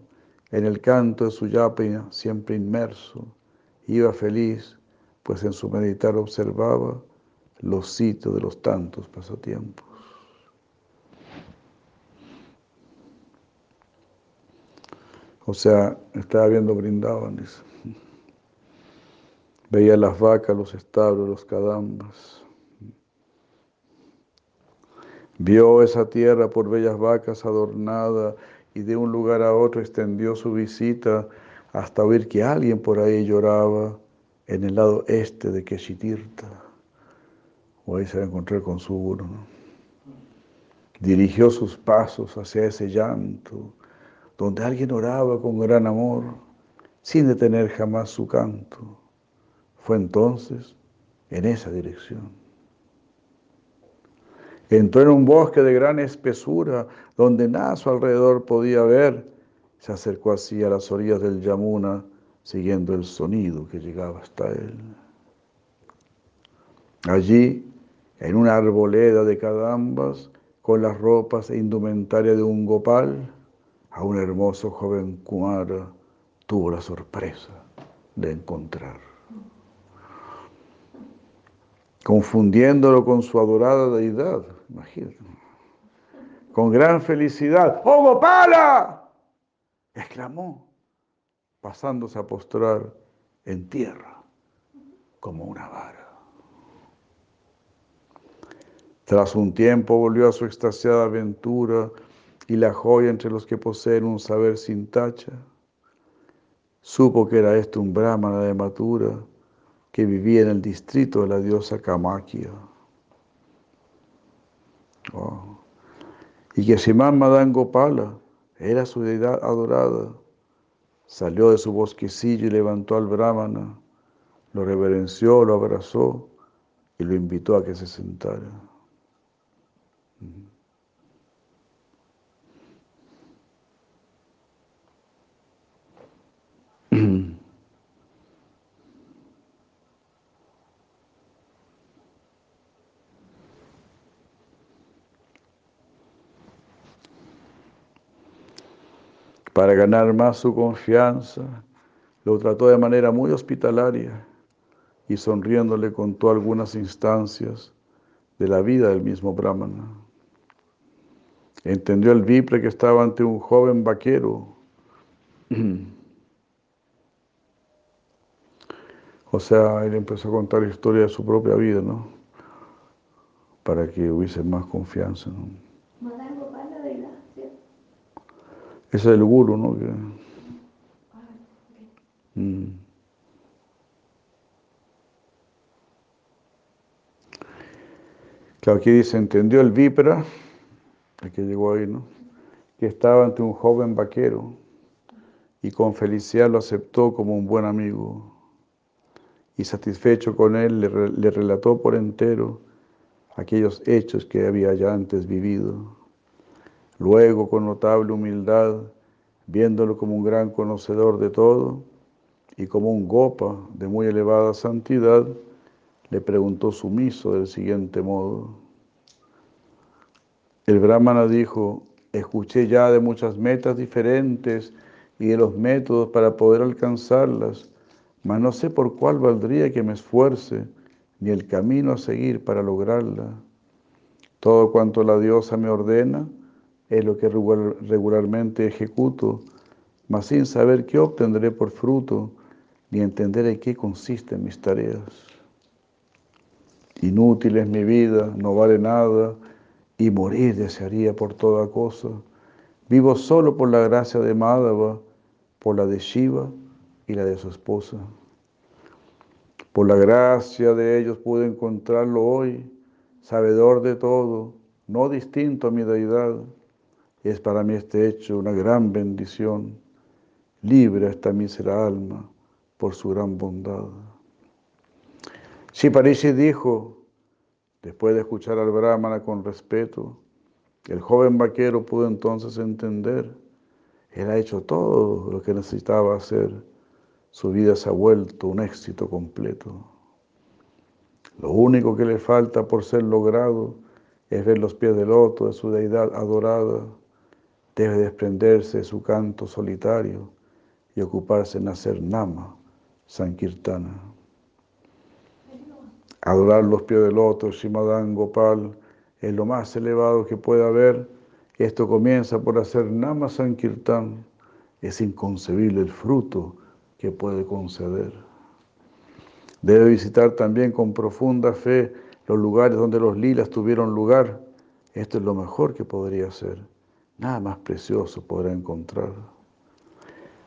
en el canto de su yapa siempre inmerso, iba feliz, pues en su meditar observaba los sitios de los tantos pasatiempos. O sea, estaba viendo Brindavan, Veía las vacas, los establos, los cadambas. Vio esa tierra por bellas vacas adornada y de un lugar a otro extendió su visita hasta oír que alguien por ahí lloraba en el lado este de Keshitirta. O ahí se va a con su guru. Dirigió sus pasos hacia ese llanto, donde alguien oraba con gran amor, sin detener jamás su canto. Fue entonces en esa dirección. Entró en un bosque de gran espesura, donde nada a su alrededor podía ver. Se acercó así a las orillas del Yamuna, siguiendo el sonido que llegaba hasta él. Allí, en una arboleda de cadambas, con las ropas e indumentaria de un gopal, a un hermoso joven Kumara tuvo la sorpresa de encontrar confundiéndolo con su adorada deidad. Imagínate. Con gran felicidad, ¡Oh Gopala! exclamó, pasándose a postrar en tierra como una vara. Tras un tiempo volvió a su extasiada aventura y la joya entre los que poseen un saber sin tacha. Supo que era esto un brahmana de matura que vivía en el distrito de la diosa Kamakia. Y que Simán Madan Gopala era su deidad adorada. Salió de su bosquecillo y levantó al brahmana, lo reverenció, lo abrazó y lo invitó a que se sentara. Para ganar más su confianza, lo trató de manera muy hospitalaria y sonriendo le contó algunas instancias de la vida del mismo Brahmana. Entendió el Vipre que estaba ante un joven vaquero. O sea, él empezó a contar la historia de su propia vida, ¿no? Para que hubiese más confianza, ¿no? Ese es el guru, ¿no? Mm. Claro, aquí dice, entendió el vípera, el que llegó ahí, ¿no? Que estaba ante un joven vaquero y con felicidad lo aceptó como un buen amigo. Y satisfecho con él, le, le relató por entero aquellos hechos que había ya antes vivido. Luego, con notable humildad, viéndolo como un gran conocedor de todo y como un gopa de muy elevada santidad, le preguntó sumiso del siguiente modo. El brahmana dijo, escuché ya de muchas metas diferentes y de los métodos para poder alcanzarlas, mas no sé por cuál valdría que me esfuerce, ni el camino a seguir para lograrla. Todo cuanto la diosa me ordena, es lo que regularmente ejecuto, mas sin saber qué obtendré por fruto, ni entender en qué consisten mis tareas. Inútil es mi vida, no vale nada, y morir desearía por toda cosa. Vivo solo por la gracia de Madhava, por la de Shiva y la de su esposa. Por la gracia de ellos pude encontrarlo hoy, sabedor de todo, no distinto a mi deidad. Es para mí este hecho una gran bendición. Libre esta mísera alma por su gran bondad. Shiparishi dijo, después de escuchar al Brahmana con respeto, el joven vaquero pudo entonces entender, él ha hecho todo lo que necesitaba hacer, su vida se ha vuelto un éxito completo. Lo único que le falta por ser logrado es ver los pies del loto de su deidad adorada, debe desprenderse de su canto solitario y ocuparse en hacer nama, sankirtana. Adorar los pies del loto, Shimadan Gopal, es lo más elevado que pueda haber. Esto comienza por hacer Nama Sankirtan. Es inconcebible el fruto que puede conceder. Debe visitar también con profunda fe los lugares donde los lilas tuvieron lugar. Esto es lo mejor que podría hacer. Nada más precioso podrá encontrar.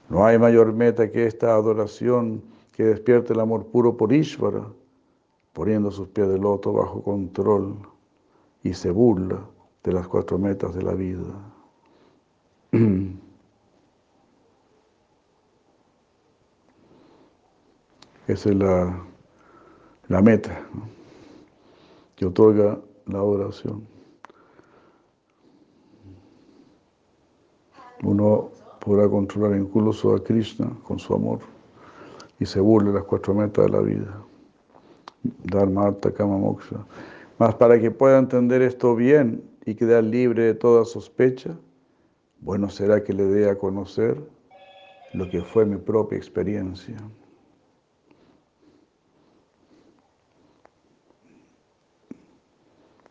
No hay mayor meta que esta adoración que despierte el amor puro por Ishvara poniendo sus pies de loto bajo control y se burla de las cuatro metas de la vida. Esa es la, la meta que otorga la oración. Uno podrá controlar incluso a Krishna con su amor y se burla de las cuatro metas de la vida. Dharma, Artha, Kama, Moksha. Mas para que pueda entender esto bien y quedar libre de toda sospecha, bueno será que le dé a conocer lo que fue mi propia experiencia.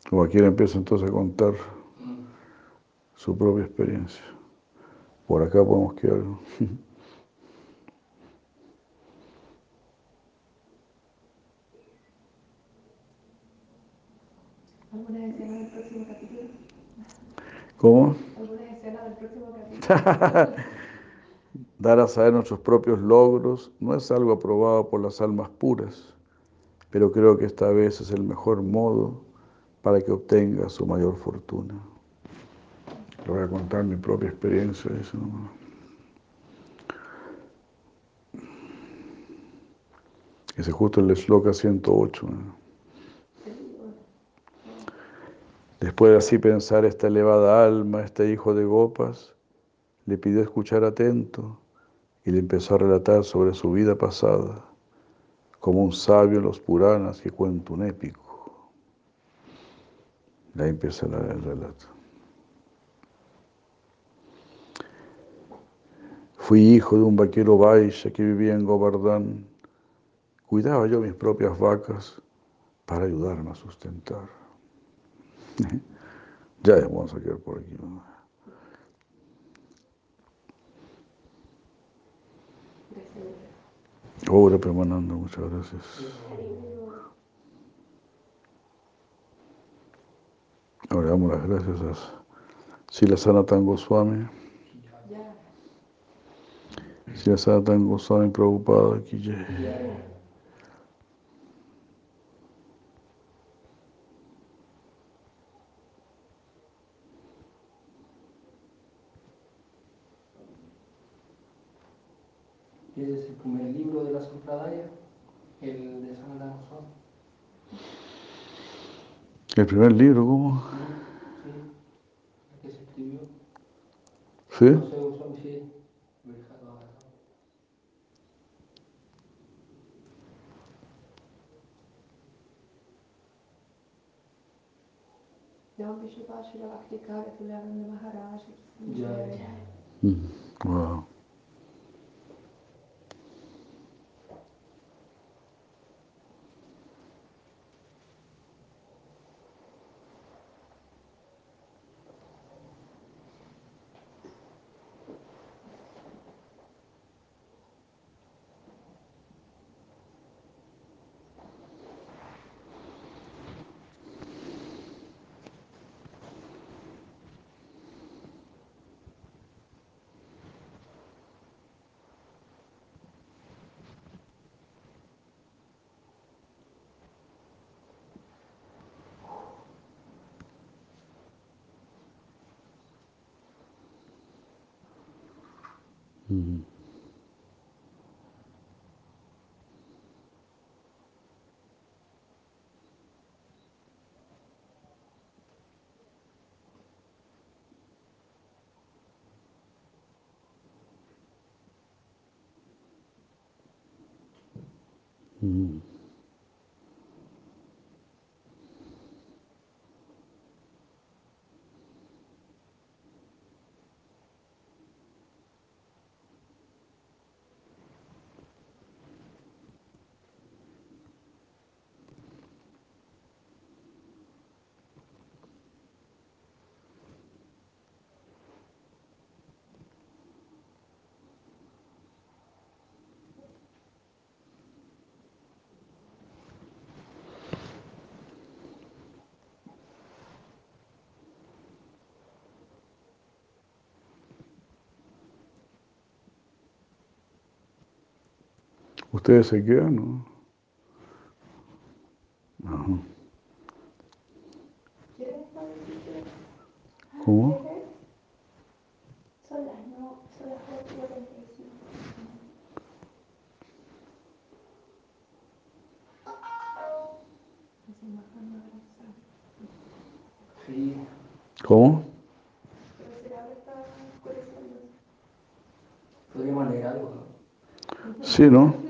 Como aquí empieza entonces a contar su propia experiencia. Por acá podemos quedar. ¿Alguna escena del próximo capítulo? ¿Cómo? ¿Alguna escena del próximo capítulo? Dar a saber nuestros propios logros no es algo aprobado por las almas puras, pero creo que esta vez es el mejor modo para que obtenga su mayor fortuna. Le voy a contar mi propia experiencia. Eso, ¿no? Ese es justo el sloka 108. ¿no? Después de así pensar esta elevada alma, este hijo de Gopas, le pidió escuchar atento y le empezó a relatar sobre su vida pasada, como un sabio en los Puranas que cuenta un épico. Ahí empieza el relato. Fui hijo de un vaquero Vaisha que vivía en Govardhan. Cuidaba yo mis propias vacas para ayudarme a sustentar. Ya vamos a quedar por aquí. Ahora permanando, muchas gracias. Ahora damos las gracias a Sila Sanatan Goswami. Sila Sanatan Goswami Prabhupada Ese es el primer libro de la Sampradaya, el de Sanatana Goswami. El primer libro, ¿cómo? Sí, el que se escribió. ¿Sí? No sé, うん。¿Ustedes se quedan? No. Ajá. ¿Cómo? ¿Cómo? Sí, ¿no?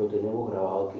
lo tenemos grabado aquí.